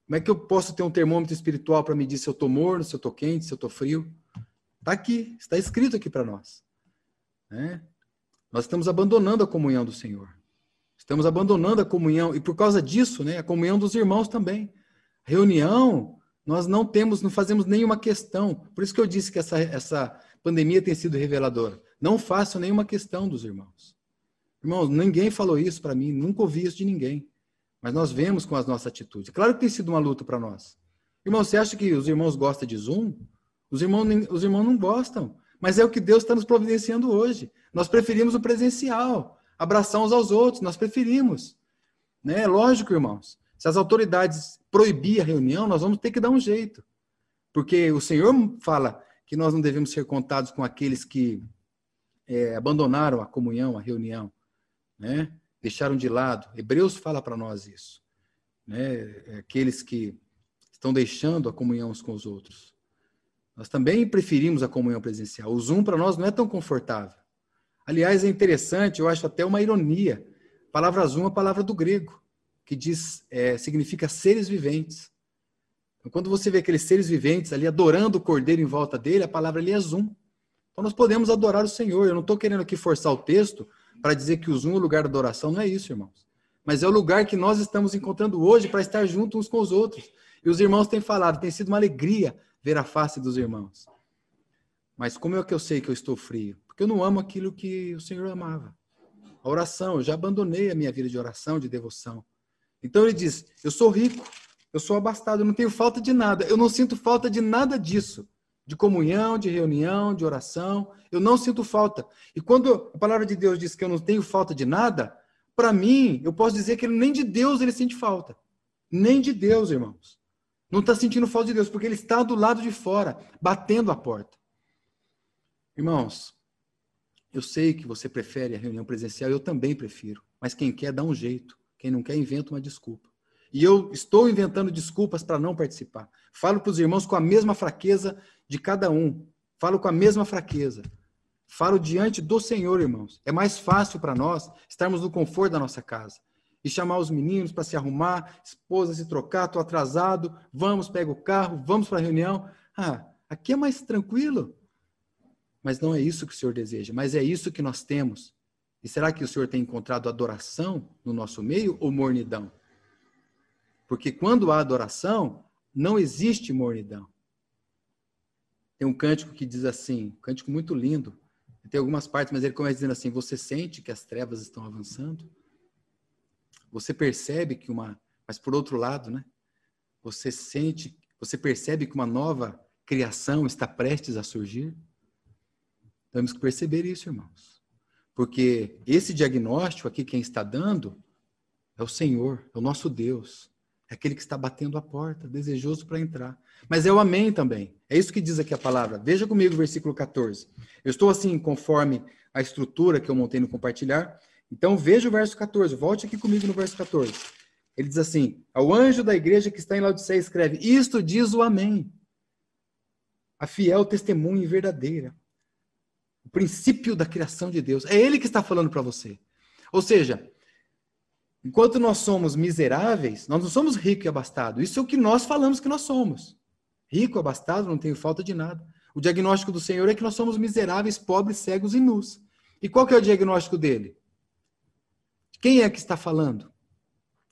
Como é que eu posso ter um termômetro espiritual para medir se eu estou morno, se eu estou quente, se eu estou frio? Está aqui, está escrito aqui para nós. Né? Nós estamos abandonando a comunhão do Senhor. Estamos abandonando a comunhão, e por causa disso, né, a comunhão dos irmãos também. Reunião, nós não temos, não fazemos nenhuma questão. Por isso que eu disse que essa, essa pandemia tem sido reveladora. Não faço nenhuma questão dos irmãos. Irmãos, ninguém falou isso para mim, nunca ouvi isso de ninguém. Mas nós vemos com as nossas atitudes. Claro que tem sido uma luta para nós. Irmão, você acha que os irmãos gostam de Zoom? Os irmãos, os irmãos não gostam. Mas é o que Deus está nos providenciando hoje. Nós preferimos o presencial, abraçar uns aos outros, nós preferimos. Né? Lógico, irmãos. Se as autoridades proibir a reunião, nós vamos ter que dar um jeito. Porque o Senhor fala que nós não devemos ser contados com aqueles que é, abandonaram a comunhão, a reunião, né? deixaram de lado. Hebreus fala para nós isso. Né? É aqueles que estão deixando a comunhão uns com os outros. Nós também preferimos a comunhão presencial. O Zoom para nós não é tão confortável. Aliás, é interessante, eu acho até uma ironia. A palavra Zoom é a palavra do grego que diz, é, significa seres viventes. Então, quando você vê aqueles seres viventes ali adorando o cordeiro em volta dele, a palavra ali é zoom. Então nós podemos adorar o Senhor. Eu não estou querendo aqui forçar o texto para dizer que o zoom é o lugar da adoração, não é isso, irmãos. Mas é o lugar que nós estamos encontrando hoje para estar juntos uns com os outros. E os irmãos têm falado, tem sido uma alegria ver a face dos irmãos. Mas como é que eu sei que eu estou frio? Porque eu não amo aquilo que o Senhor amava. A oração, eu já abandonei a minha vida de oração, de devoção. Então ele diz: Eu sou rico, eu sou abastado, eu não tenho falta de nada, eu não sinto falta de nada disso. De comunhão, de reunião, de oração, eu não sinto falta. E quando a palavra de Deus diz que eu não tenho falta de nada, para mim, eu posso dizer que nem de Deus ele sente falta. Nem de Deus, irmãos. Não está sentindo falta de Deus, porque ele está do lado de fora, batendo a porta. Irmãos, eu sei que você prefere a reunião presencial, eu também prefiro. Mas quem quer, dá um jeito. Quem não quer, inventa uma desculpa. E eu estou inventando desculpas para não participar. Falo para os irmãos com a mesma fraqueza de cada um. Falo com a mesma fraqueza. Falo diante do Senhor, irmãos. É mais fácil para nós estarmos no conforto da nossa casa e chamar os meninos para se arrumar, esposa se trocar, estou atrasado, vamos, pega o carro, vamos para a reunião. Ah, aqui é mais tranquilo. Mas não é isso que o Senhor deseja, mas é isso que nós temos e será que o Senhor tem encontrado adoração no nosso meio ou mornidão? Porque quando há adoração, não existe mornidão. Tem um cântico que diz assim, um cântico muito lindo. Tem algumas partes, mas ele começa dizendo assim: Você sente que as trevas estão avançando? Você percebe que uma. Mas por outro lado, né? Você sente, você percebe que uma nova criação está prestes a surgir? Temos que perceber isso, irmãos. Porque esse diagnóstico aqui, quem está dando, é o Senhor, é o nosso Deus. É aquele que está batendo a porta, desejoso para entrar. Mas é o amém também. É isso que diz aqui a palavra. Veja comigo o versículo 14. Eu estou assim, conforme a estrutura que eu montei no compartilhar. Então veja o verso 14. Volte aqui comigo no verso 14. Ele diz assim: Ao anjo da igreja que está em Laodiceia escreve: Isto diz o amém. A fiel testemunha e verdadeira o princípio da criação de Deus. É ele que está falando para você. Ou seja, enquanto nós somos miseráveis, nós não somos rico e abastado. Isso é o que nós falamos que nós somos. Rico, abastado, não tenho falta de nada. O diagnóstico do Senhor é que nós somos miseráveis, pobres, cegos e nus. E qual que é o diagnóstico dele? Quem é que está falando?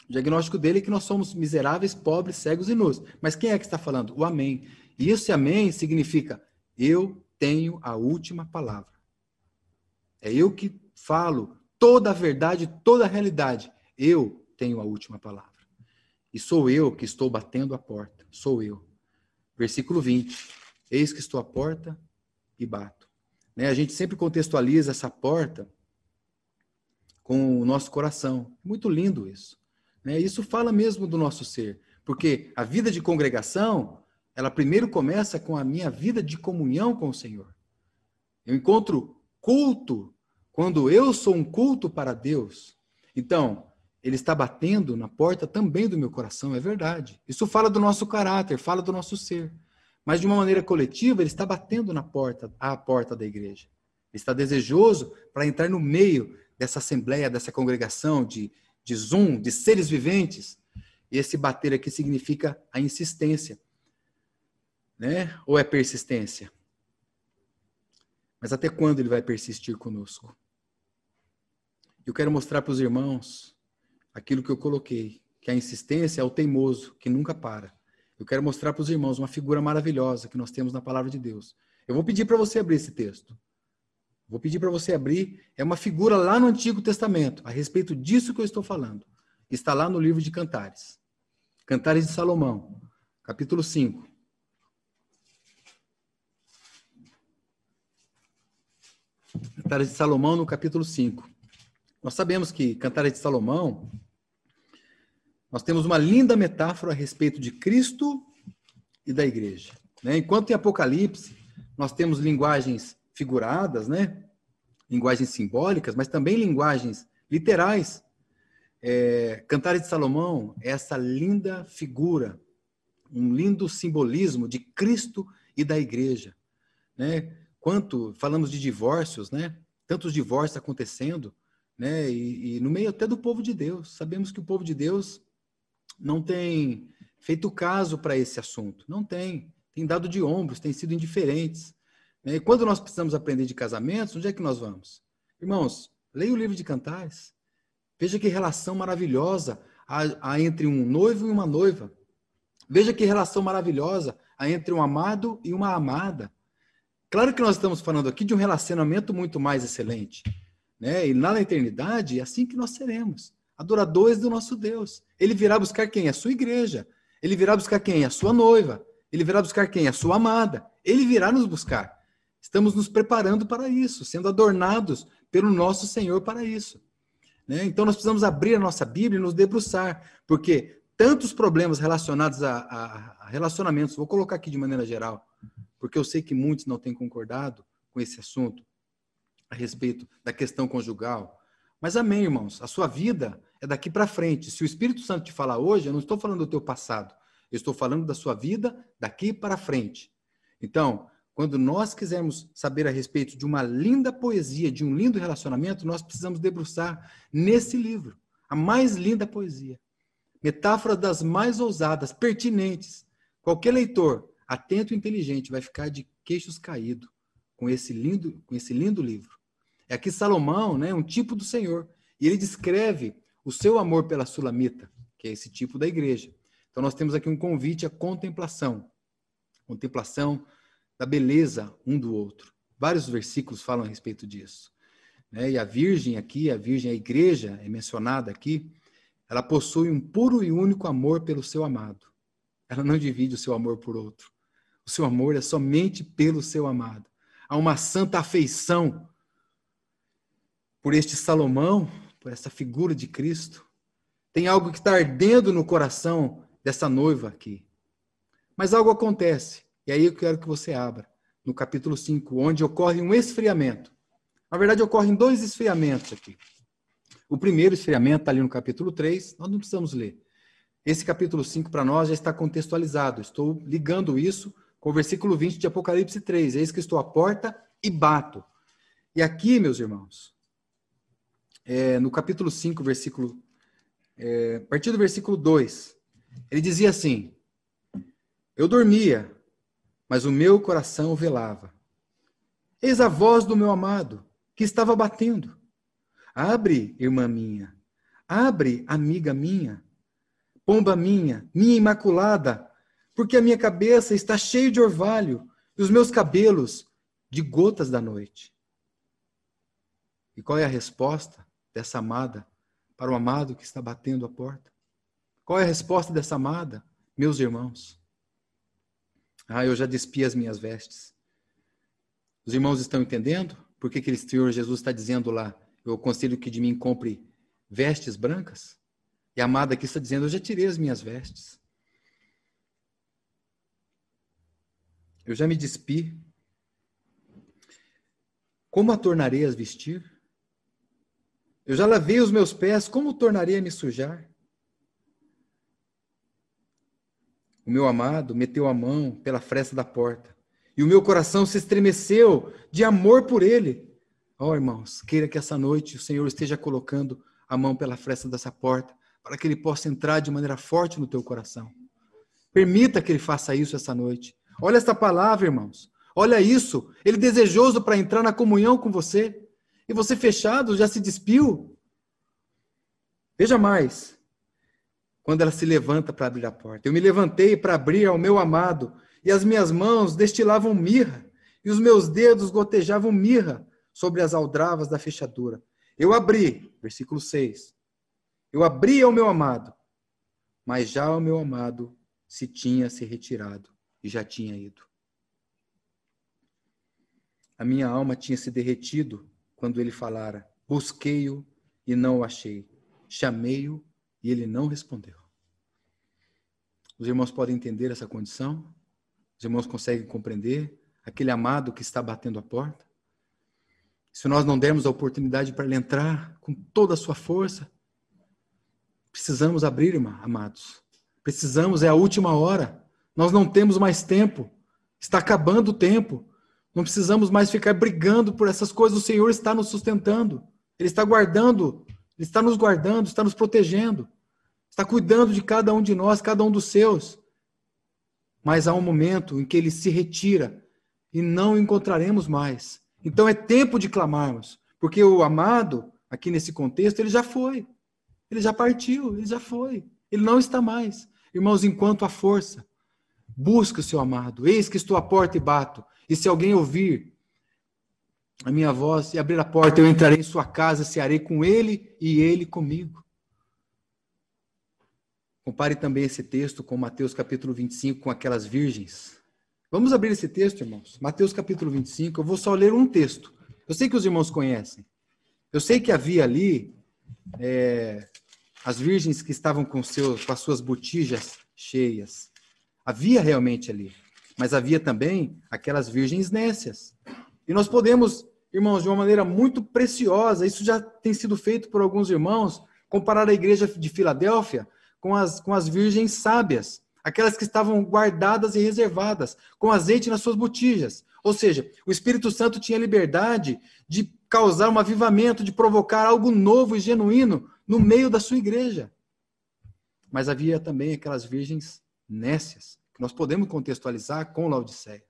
O diagnóstico dele é que nós somos miseráveis, pobres, cegos e nus. Mas quem é que está falando? O amém. E esse amém significa eu tenho a última palavra. É eu que falo toda a verdade, toda a realidade. Eu tenho a última palavra. E sou eu que estou batendo a porta. Sou eu. Versículo 20. Eis que estou à porta e bato. Né? A gente sempre contextualiza essa porta com o nosso coração. Muito lindo isso. Né? Isso fala mesmo do nosso ser. Porque a vida de congregação ela primeiro começa com a minha vida de comunhão com o Senhor. Eu encontro culto quando eu sou um culto para Deus. Então, ele está batendo na porta também do meu coração, é verdade. Isso fala do nosso caráter, fala do nosso ser. Mas de uma maneira coletiva, ele está batendo na porta, à porta da igreja. Ele está desejoso para entrar no meio dessa assembleia, dessa congregação de, de Zoom, de seres viventes. E esse bater aqui significa a insistência. Né? Ou é persistência? Mas até quando ele vai persistir conosco? Eu quero mostrar para os irmãos aquilo que eu coloquei, que a insistência é o teimoso, que nunca para. Eu quero mostrar para os irmãos uma figura maravilhosa que nós temos na palavra de Deus. Eu vou pedir para você abrir esse texto. Vou pedir para você abrir. É uma figura lá no Antigo Testamento, a respeito disso que eu estou falando. Está lá no livro de Cantares. Cantares de Salomão, capítulo 5. Cantares de Salomão, no capítulo 5. Nós sabemos que Cantares de Salomão nós temos uma linda metáfora a respeito de Cristo e da igreja. Né? Enquanto em Apocalipse nós temos linguagens figuradas, né? linguagens simbólicas, mas também linguagens literais. É, Cantares de Salomão é essa linda figura, um lindo simbolismo de Cristo e da igreja. Né? Quanto falamos de divórcios, né? tantos divórcios acontecendo, né? E, e, no meio até do povo de Deus. Sabemos que o povo de Deus não tem feito caso para esse assunto. Não tem. Tem dado de ombros, tem sido indiferentes. Né? E quando nós precisamos aprender de casamentos, onde é que nós vamos? Irmãos, leia o livro de Cantares. Veja que relação maravilhosa há, há entre um noivo e uma noiva. Veja que relação maravilhosa há entre um amado e uma amada. Claro que nós estamos falando aqui de um relacionamento muito mais excelente. Né? E lá na eternidade é assim que nós seremos adoradores do nosso Deus. Ele virá buscar quem? A sua igreja. Ele virá buscar quem? A sua noiva. Ele virá buscar quem? A sua amada. Ele virá nos buscar. Estamos nos preparando para isso, sendo adornados pelo nosso Senhor para isso. Né? Então nós precisamos abrir a nossa Bíblia e nos debruçar, porque tantos problemas relacionados a, a, a relacionamentos, vou colocar aqui de maneira geral, porque eu sei que muitos não têm concordado com esse assunto a respeito da questão conjugal, mas amém, irmãos. A sua vida é daqui para frente. Se o Espírito Santo te falar hoje, eu não estou falando do teu passado. Eu estou falando da sua vida daqui para frente. Então, quando nós quisermos saber a respeito de uma linda poesia, de um lindo relacionamento, nós precisamos debruçar nesse livro, a mais linda poesia. Metáforas das mais ousadas, pertinentes. Qualquer leitor atento e inteligente vai ficar de queixos caídos com esse lindo, com esse lindo livro. É aqui Salomão, né, um tipo do Senhor. E ele descreve o seu amor pela sulamita, que é esse tipo da igreja. Então nós temos aqui um convite à contemplação. Contemplação da beleza um do outro. Vários versículos falam a respeito disso. Né? E a virgem aqui, a virgem, a igreja é mencionada aqui, ela possui um puro e único amor pelo seu amado. Ela não divide o seu amor por outro. O seu amor é somente pelo seu amado. Há uma santa afeição por este Salomão, por essa figura de Cristo. Tem algo que está ardendo no coração dessa noiva aqui. Mas algo acontece, e aí eu quero que você abra, no capítulo 5, onde ocorre um esfriamento. Na verdade, ocorrem dois esfriamentos aqui. O primeiro esfriamento está ali no capítulo 3, nós não precisamos ler. Esse capítulo 5 para nós já está contextualizado. Estou ligando isso com o versículo 20 de Apocalipse 3. Eis que estou à porta e bato. E aqui, meus irmãos, é, no capítulo 5, versículo. É, a partir do versículo 2, ele dizia assim: Eu dormia, mas o meu coração velava. Eis a voz do meu amado, que estava batendo. Abre, irmã minha, abre, amiga minha, pomba minha, minha imaculada, porque a minha cabeça está cheia de orvalho e os meus cabelos de gotas da noite. E qual é a resposta? dessa amada para o amado que está batendo a porta? Qual é a resposta dessa amada, meus irmãos? Ah, eu já despi as minhas vestes. Os irmãos estão entendendo por que aquele Senhor Jesus está dizendo lá: Eu aconselho que de mim compre vestes brancas? E a amada aqui está dizendo: Eu já tirei as minhas vestes. Eu já me despi. como a tornarei a vestir? Eu já lavei os meus pés, como tornarei a me sujar? O meu amado meteu a mão pela fresta da porta, e o meu coração se estremeceu de amor por ele. Ó oh, irmãos, queira que essa noite o Senhor esteja colocando a mão pela fresta dessa porta, para que ele possa entrar de maneira forte no teu coração. Permita que ele faça isso essa noite. Olha esta palavra, irmãos. Olha isso. Ele desejoso para entrar na comunhão com você. E você fechado, já se despiu. Veja mais. Quando ela se levanta para abrir a porta. Eu me levantei para abrir ao meu amado, e as minhas mãos destilavam mirra, e os meus dedos gotejavam mirra sobre as aldravas da fechadura. Eu abri, versículo 6. Eu abri ao meu amado, mas já o meu amado se tinha se retirado e já tinha ido. A minha alma tinha se derretido quando ele falara: Busquei-o e não o achei. Chamei-o e ele não respondeu. Os irmãos podem entender essa condição? Os irmãos conseguem compreender aquele amado que está batendo a porta? Se nós não dermos a oportunidade para ele entrar com toda a sua força, precisamos abrir, amados. Precisamos, é a última hora. Nós não temos mais tempo. Está acabando o tempo. Não precisamos mais ficar brigando por essas coisas. O Senhor está nos sustentando. Ele está guardando. Ele está nos guardando, está nos protegendo. Está cuidando de cada um de nós, cada um dos seus. Mas há um momento em que ele se retira e não encontraremos mais. Então é tempo de clamarmos, porque o amado, aqui nesse contexto, ele já foi. Ele já partiu, ele já foi. Ele não está mais. Irmãos, enquanto há força, busca seu amado. Eis que estou à porta e bato. E se alguém ouvir a minha voz e abrir a porta, eu entrarei em sua casa, cearei com ele e ele comigo. Compare também esse texto com Mateus capítulo 25, com aquelas virgens. Vamos abrir esse texto, irmãos. Mateus capítulo 25. Eu vou só ler um texto. Eu sei que os irmãos conhecem. Eu sei que havia ali é, as virgens que estavam com, seus, com as suas botijas cheias. Havia realmente ali. Mas havia também aquelas virgens nécias. E nós podemos, irmãos, de uma maneira muito preciosa, isso já tem sido feito por alguns irmãos, comparar a igreja de Filadélfia com as, com as virgens sábias aquelas que estavam guardadas e reservadas, com azeite nas suas botijas. Ou seja, o Espírito Santo tinha liberdade de causar um avivamento, de provocar algo novo e genuíno no meio da sua igreja. Mas havia também aquelas virgens nécias, que nós podemos contextualizar com Laodiceia.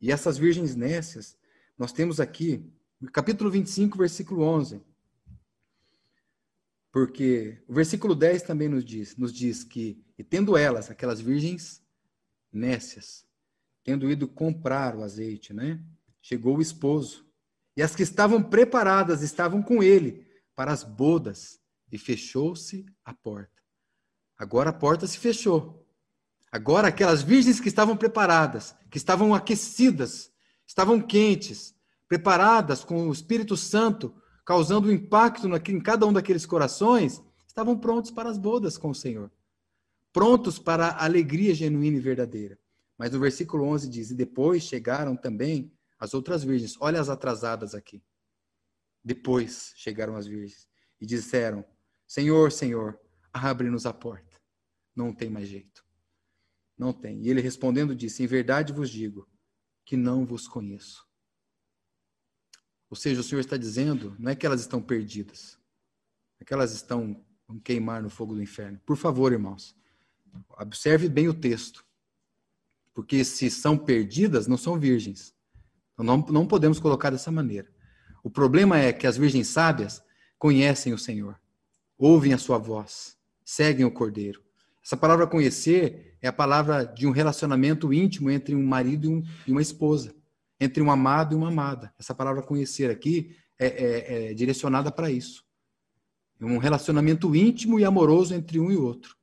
E essas virgens nécias, nós temos aqui, capítulo 25, versículo 11. Porque o versículo 10 também nos diz, nos diz que, e tendo elas, aquelas virgens nécias, tendo ido comprar o azeite, né? Chegou o esposo. E as que estavam preparadas estavam com ele para as bodas, e fechou-se a porta. Agora a porta se fechou. Agora aquelas virgens que estavam preparadas, que estavam aquecidas, estavam quentes, preparadas com o Espírito Santo causando impacto em cada um daqueles corações, estavam prontos para as bodas com o Senhor. Prontos para a alegria genuína e verdadeira. Mas no versículo 11 diz: E depois chegaram também as outras virgens. Olha as atrasadas aqui. Depois chegaram as virgens e disseram: Senhor, Senhor, abre-nos a porta. Não tem mais jeito. Não tem. E ele respondendo disse: Em verdade vos digo que não vos conheço. Ou seja, o Senhor está dizendo, não é que elas estão perdidas, é que elas estão vão queimar no fogo do inferno. Por favor, irmãos, observe bem o texto. Porque se são perdidas, não são virgens. Então, não, não podemos colocar dessa maneira. O problema é que as virgens sábias conhecem o Senhor, ouvem a sua voz, seguem o Cordeiro. Essa palavra conhecer é a palavra de um relacionamento íntimo entre um marido e, um, e uma esposa entre um amado e uma amada. Essa palavra conhecer aqui é, é, é direcionada para isso. Um relacionamento íntimo e amoroso entre um e outro.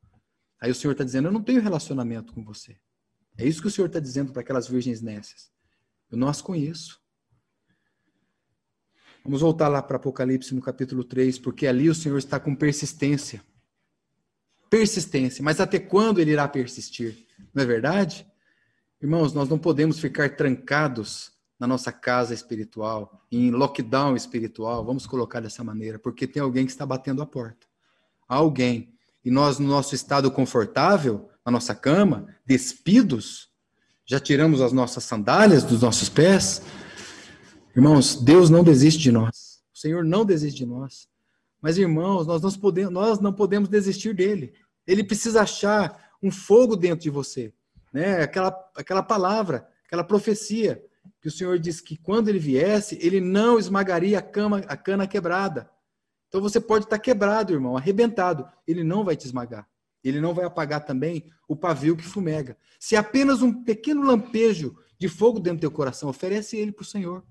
Aí o Senhor está dizendo: Eu não tenho relacionamento com você. É isso que o Senhor está dizendo para aquelas virgens nécias. Eu não as conheço. Vamos voltar lá para Apocalipse no capítulo 3, porque ali o Senhor está com persistência. Persistência. Mas até quando ele irá persistir? Não é verdade? Irmãos, nós não podemos ficar trancados na nossa casa espiritual, em lockdown espiritual, vamos colocar dessa maneira, porque tem alguém que está batendo a porta. Alguém. E nós, no nosso estado confortável, na nossa cama, despidos, já tiramos as nossas sandálias dos nossos pés. Irmãos, Deus não desiste de nós. O Senhor não desiste de nós. Mas, irmãos, nós não podemos, nós não podemos desistir dele. Ele precisa achar um fogo dentro de você. Né? Aquela, aquela palavra, aquela profecia que o Senhor disse que quando ele viesse, ele não esmagaria a, cama, a cana quebrada. Então você pode estar quebrado, irmão, arrebentado. Ele não vai te esmagar. Ele não vai apagar também o pavio que fumega. Se apenas um pequeno lampejo de fogo dentro do teu coração, oferece ele para o Senhor.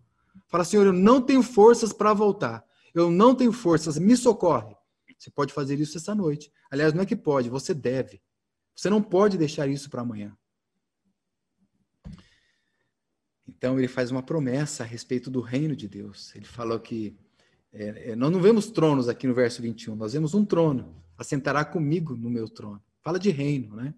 Fala, Senhor, eu não tenho forças para voltar. Eu não tenho forças, me socorre. Você pode fazer isso essa noite. Aliás, não é que pode, você deve. Você não pode deixar isso para amanhã. Então ele faz uma promessa a respeito do reino de Deus. Ele falou que é, é, nós não vemos tronos aqui no verso 21, nós vemos um trono. Assentará comigo no meu trono. Fala de reino, né?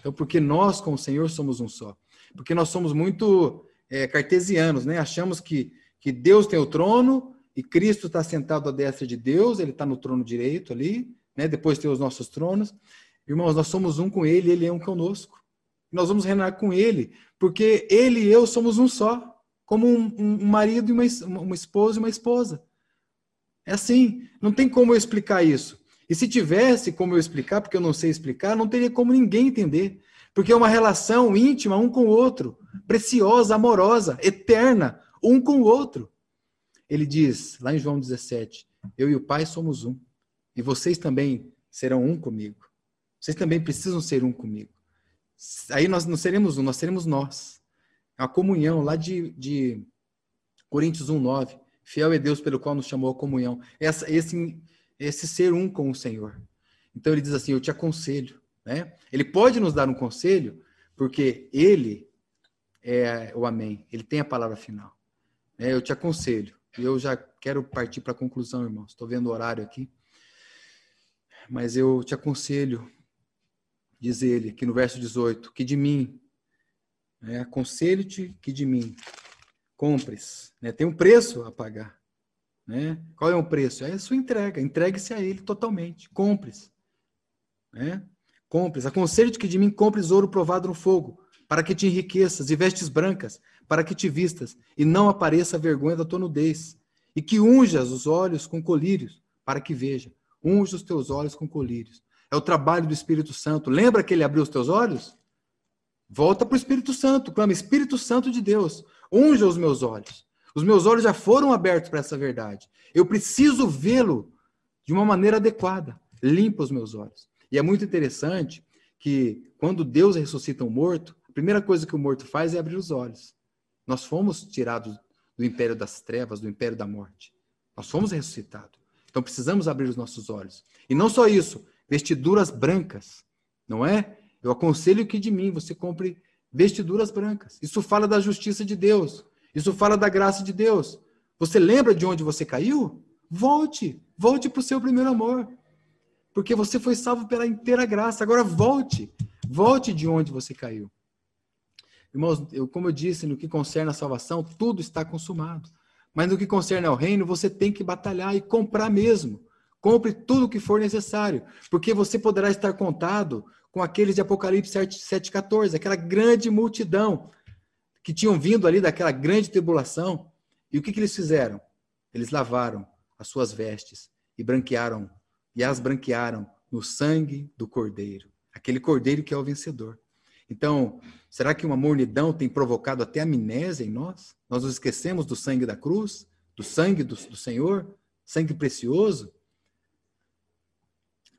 Então, porque nós com o Senhor somos um só. Porque nós somos muito é, cartesianos, né? Achamos que, que Deus tem o trono e Cristo está sentado à destra de Deus, ele está no trono direito ali, né? Depois tem os nossos tronos. Irmãos, nós somos um com ele, ele é um conosco. Nós vamos reinar com ele, porque ele e eu somos um só, como um, um marido e uma, uma esposa e uma esposa. É assim, não tem como eu explicar isso. E se tivesse como eu explicar, porque eu não sei explicar, não teria como ninguém entender. Porque é uma relação íntima um com o outro, preciosa, amorosa, eterna, um com o outro. Ele diz, lá em João 17: Eu e o Pai somos um, e vocês também serão um comigo. Vocês também precisam ser um comigo. Aí nós não seremos um, nós seremos nós. A comunhão lá de, de Coríntios 1, 9. Fiel é Deus pelo qual nos chamou a comunhão. Essa, esse, esse ser um com o Senhor. Então ele diz assim: Eu te aconselho. Né? Ele pode nos dar um conselho, porque ele é o Amém. Ele tem a palavra final. É, eu te aconselho. E eu já quero partir para a conclusão, irmãos. Estou vendo o horário aqui. Mas eu te aconselho diz ele aqui no verso 18, que de mim, né, aconselho-te que de mim compres. Né, tem um preço a pagar. Né? Qual é o preço? É a sua entrega. Entregue-se a ele totalmente. Compres. Né? Compres. Aconselho-te que de mim compres ouro provado no fogo, para que te enriqueças, e vestes brancas, para que te vistas, e não apareça a vergonha da tua nudez. E que unjas os olhos com colírios, para que veja. Unja os teus olhos com colírios é o trabalho do Espírito Santo. Lembra que ele abriu os teus olhos? Volta para o Espírito Santo, clama Espírito Santo de Deus, unja os meus olhos. Os meus olhos já foram abertos para essa verdade. Eu preciso vê-lo de uma maneira adequada. Limpa os meus olhos. E é muito interessante que quando Deus ressuscita um morto, a primeira coisa que o morto faz é abrir os olhos. Nós fomos tirados do império das trevas, do império da morte. Nós fomos ressuscitados. Então precisamos abrir os nossos olhos. E não só isso, vestiduras brancas, não é? Eu aconselho que de mim você compre vestiduras brancas. Isso fala da justiça de Deus. Isso fala da graça de Deus. Você lembra de onde você caiu? Volte, volte para o seu primeiro amor. Porque você foi salvo pela inteira graça. Agora volte, volte de onde você caiu. Irmãos, eu, como eu disse, no que concerne a salvação, tudo está consumado. Mas no que concerne ao reino, você tem que batalhar e comprar mesmo. Compre tudo o que for necessário, porque você poderá estar contado com aqueles de Apocalipse 7,14, aquela grande multidão que tinham vindo ali daquela grande tribulação. E o que, que eles fizeram? Eles lavaram as suas vestes e branquearam, e as branquearam no sangue do Cordeiro, aquele Cordeiro que é o vencedor. Então, será que uma mornidão tem provocado até amnésia em nós? Nós nos esquecemos do sangue da cruz, do sangue do, do Senhor, sangue precioso?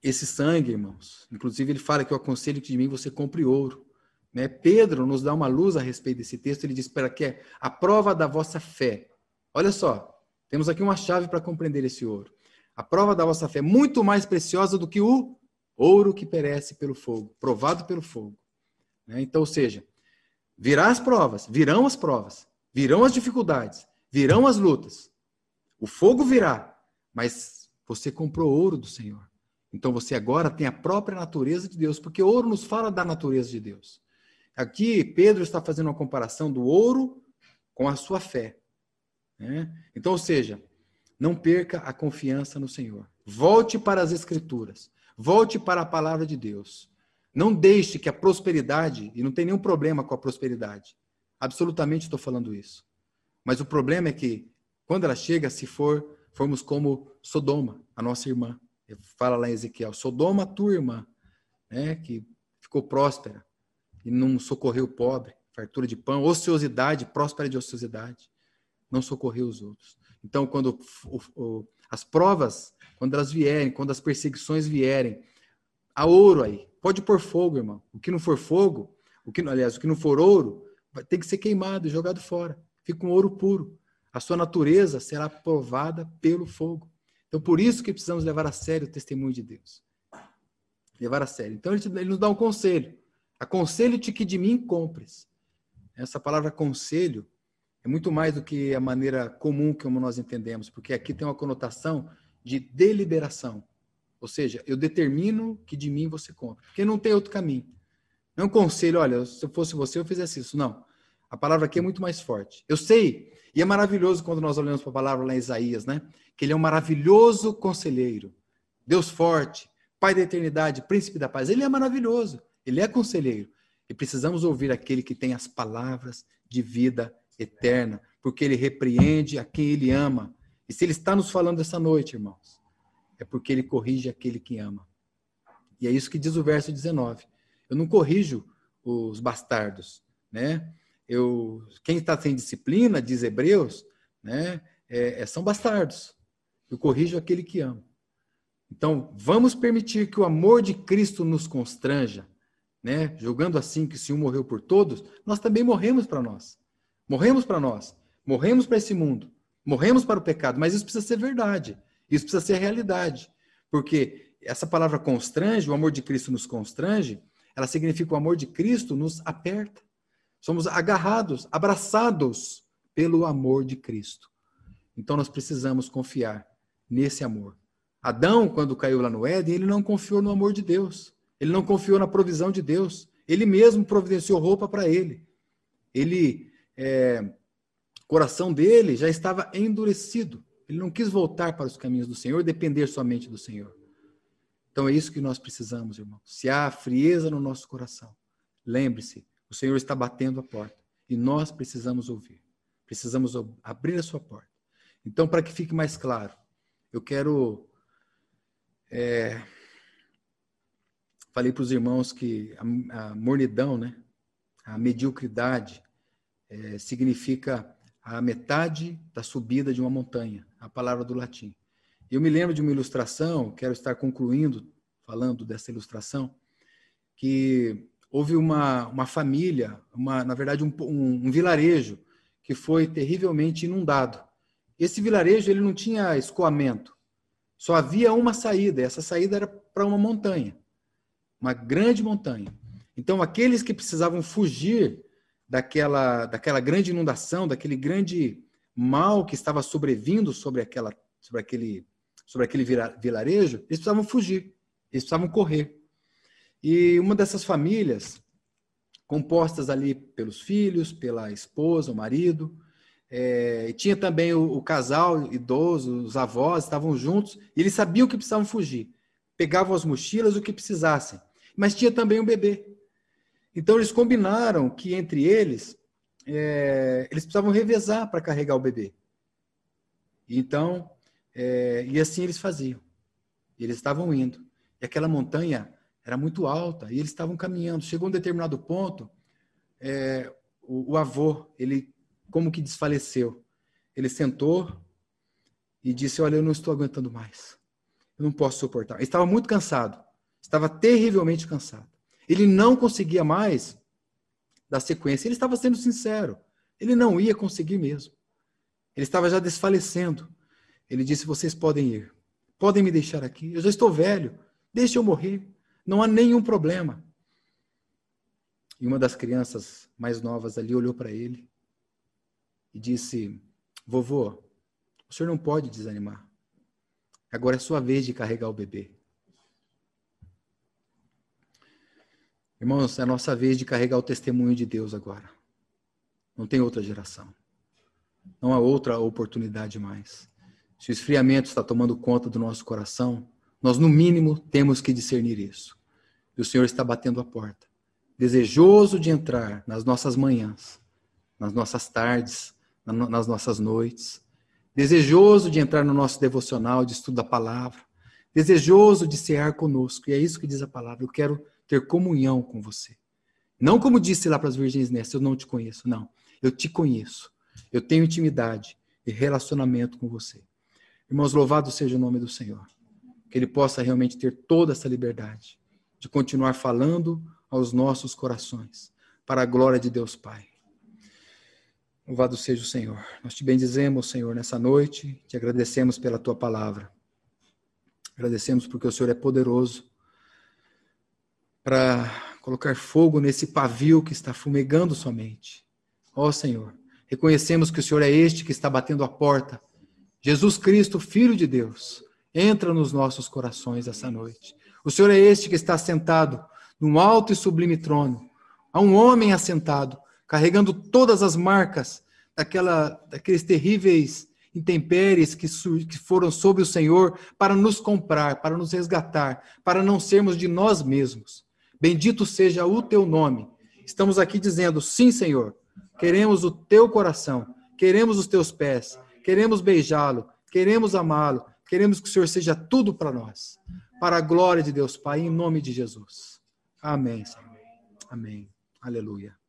esse sangue, irmãos. Inclusive, ele fala que eu aconselho que de mim você compre ouro. Né? Pedro nos dá uma luz a respeito desse texto. Ele diz para que é a prova da vossa fé. Olha só, temos aqui uma chave para compreender esse ouro. A prova da vossa fé é muito mais preciosa do que o ouro que perece pelo fogo, provado pelo fogo. Né? Então, ou seja, virá as provas, virão as provas, virão as dificuldades, virão as lutas. O fogo virá, mas você comprou ouro do Senhor. Então você agora tem a própria natureza de Deus, porque ouro nos fala da natureza de Deus. Aqui Pedro está fazendo uma comparação do ouro com a sua fé. Né? Então, ou seja, não perca a confiança no Senhor. Volte para as Escrituras. Volte para a palavra de Deus. Não deixe que a prosperidade, e não tem nenhum problema com a prosperidade, absolutamente estou falando isso. Mas o problema é que, quando ela chega, se for, formos como Sodoma, a nossa irmã. Fala lá em Ezequiel: Sodoma, tua irmã, né, que ficou próspera e não socorreu o pobre, fartura de pão, ociosidade, próspera de ociosidade, não socorreu os outros. Então, quando o, o, as provas, quando elas vierem, quando as perseguições vierem, há ouro aí. Pode pôr fogo, irmão. O que não for fogo, o que, aliás, o que não for ouro, vai ter que ser queimado jogado fora. Fica um ouro puro. A sua natureza será provada pelo fogo. Então, por isso que precisamos levar a sério o testemunho de Deus. Levar a sério. Então, ele, ele nos dá um conselho. Aconselho-te que de mim compres. Essa palavra conselho é muito mais do que a maneira comum como nós entendemos, porque aqui tem uma conotação de deliberação. Ou seja, eu determino que de mim você compre, porque não tem outro caminho. Não é conselho, olha, se eu fosse você, eu fizesse isso. Não. A palavra aqui é muito mais forte. Eu sei, e é maravilhoso quando nós olhamos para a palavra lá em Isaías, né? Que ele é um maravilhoso conselheiro, Deus forte, Pai da eternidade, príncipe da paz. Ele é maravilhoso, ele é conselheiro. E precisamos ouvir aquele que tem as palavras de vida eterna, porque ele repreende a quem ele ama. E se ele está nos falando essa noite, irmãos, é porque ele corrige aquele que ama. E é isso que diz o verso 19. Eu não corrijo os bastardos, né? Eu, quem está sem disciplina, diz Hebreus, né? É, é, são bastardos. Eu corrijo aquele que ama. Então, vamos permitir que o amor de Cristo nos constranja, né? Jogando assim que se um morreu por todos, nós também morremos para nós. Morremos para nós. Morremos para esse mundo. Morremos para o pecado. Mas isso precisa ser verdade. Isso precisa ser realidade. Porque essa palavra constrange, o amor de Cristo nos constrange, ela significa o amor de Cristo nos aperta. Somos agarrados, abraçados pelo amor de Cristo. Então nós precisamos confiar nesse amor. Adão, quando caiu lá no Éden, ele não confiou no amor de Deus. Ele não confiou na provisão de Deus. Ele mesmo providenciou roupa para ele. Ele, é, coração dele já estava endurecido. Ele não quis voltar para os caminhos do Senhor, depender somente do Senhor. Então é isso que nós precisamos, irmão. Se há frieza no nosso coração, lembre-se, o Senhor está batendo a porta e nós precisamos ouvir. Precisamos abrir a sua porta. Então, para que fique mais claro, eu quero. É, falei para os irmãos que a, a, mornidão, né, a mediocridade, é, significa a metade da subida de uma montanha, a palavra do latim. Eu me lembro de uma ilustração, quero estar concluindo falando dessa ilustração, que houve uma, uma família, uma, na verdade, um, um, um vilarejo que foi terrivelmente inundado. Esse vilarejo ele não tinha escoamento, só havia uma saída, e essa saída era para uma montanha, uma grande montanha. Então, aqueles que precisavam fugir daquela, daquela grande inundação, daquele grande mal que estava sobrevindo sobre, aquela, sobre, aquele, sobre aquele vilarejo, eles precisavam fugir, eles precisavam correr. E uma dessas famílias, compostas ali pelos filhos, pela esposa, o marido, é, tinha também o, o, casal idoso, os avós, estavam juntos, e eles sabiam que precisavam fugir. Pegavam as mochilas, o que precisassem. Mas tinha também um bebê. Então eles combinaram que entre eles, é, eles precisavam revezar para carregar o bebê. Então, é, e assim eles faziam. Eles estavam indo. E aquela montanha era muito alta e eles estavam caminhando. Chegou um determinado ponto, é, o, o, avô, ele como que desfaleceu. Ele sentou e disse: Olha, eu não estou aguentando mais. Eu não posso suportar. Ele estava muito cansado. Estava terrivelmente cansado. Ele não conseguia mais dar sequência. Ele estava sendo sincero. Ele não ia conseguir mesmo. Ele estava já desfalecendo. Ele disse: Vocês podem ir. Podem me deixar aqui. Eu já estou velho. Deixe eu morrer. Não há nenhum problema. E uma das crianças mais novas ali olhou para ele e disse: Vovô, o senhor não pode desanimar. Agora é sua vez de carregar o bebê. Irmãos, é a nossa vez de carregar o testemunho de Deus agora. Não tem outra geração. Não há outra oportunidade mais. Se o esfriamento está tomando conta do nosso coração, nós, no mínimo, temos que discernir isso. E o Senhor está batendo a porta, desejoso de entrar nas nossas manhãs, nas nossas tardes, nas nossas noites, desejoso de entrar no nosso devocional, de estudo da palavra, desejoso de cear conosco. E é isso que diz a palavra. Eu quero ter comunhão com você. Não como disse lá para as virgens nestas, eu não te conheço. Não, eu te conheço. Eu tenho intimidade e relacionamento com você. Irmãos, louvado seja o nome do Senhor. Que Ele possa realmente ter toda essa liberdade de continuar falando aos nossos corações, para a glória de Deus Pai. Louvado seja o Senhor. Nós te bendizemos, Senhor, nessa noite, te agradecemos pela tua palavra. Agradecemos porque o Senhor é poderoso para colocar fogo nesse pavio que está fumegando somente. Ó Senhor, reconhecemos que o Senhor é este que está batendo a porta. Jesus Cristo, Filho de Deus, entra nos nossos corações essa noite. O Senhor é este que está sentado num alto e sublime trono. Há um homem assentado carregando todas as marcas daquela, daqueles terríveis intempéries que, que foram sobre o Senhor para nos comprar, para nos resgatar, para não sermos de nós mesmos. Bendito seja o teu nome. Estamos aqui dizendo: sim, Senhor, queremos o teu coração, queremos os teus pés, queremos beijá-lo, queremos amá-lo, queremos que o Senhor seja tudo para nós. Para a glória de Deus Pai, em nome de Jesus. Amém, Senhor. Amém. Aleluia.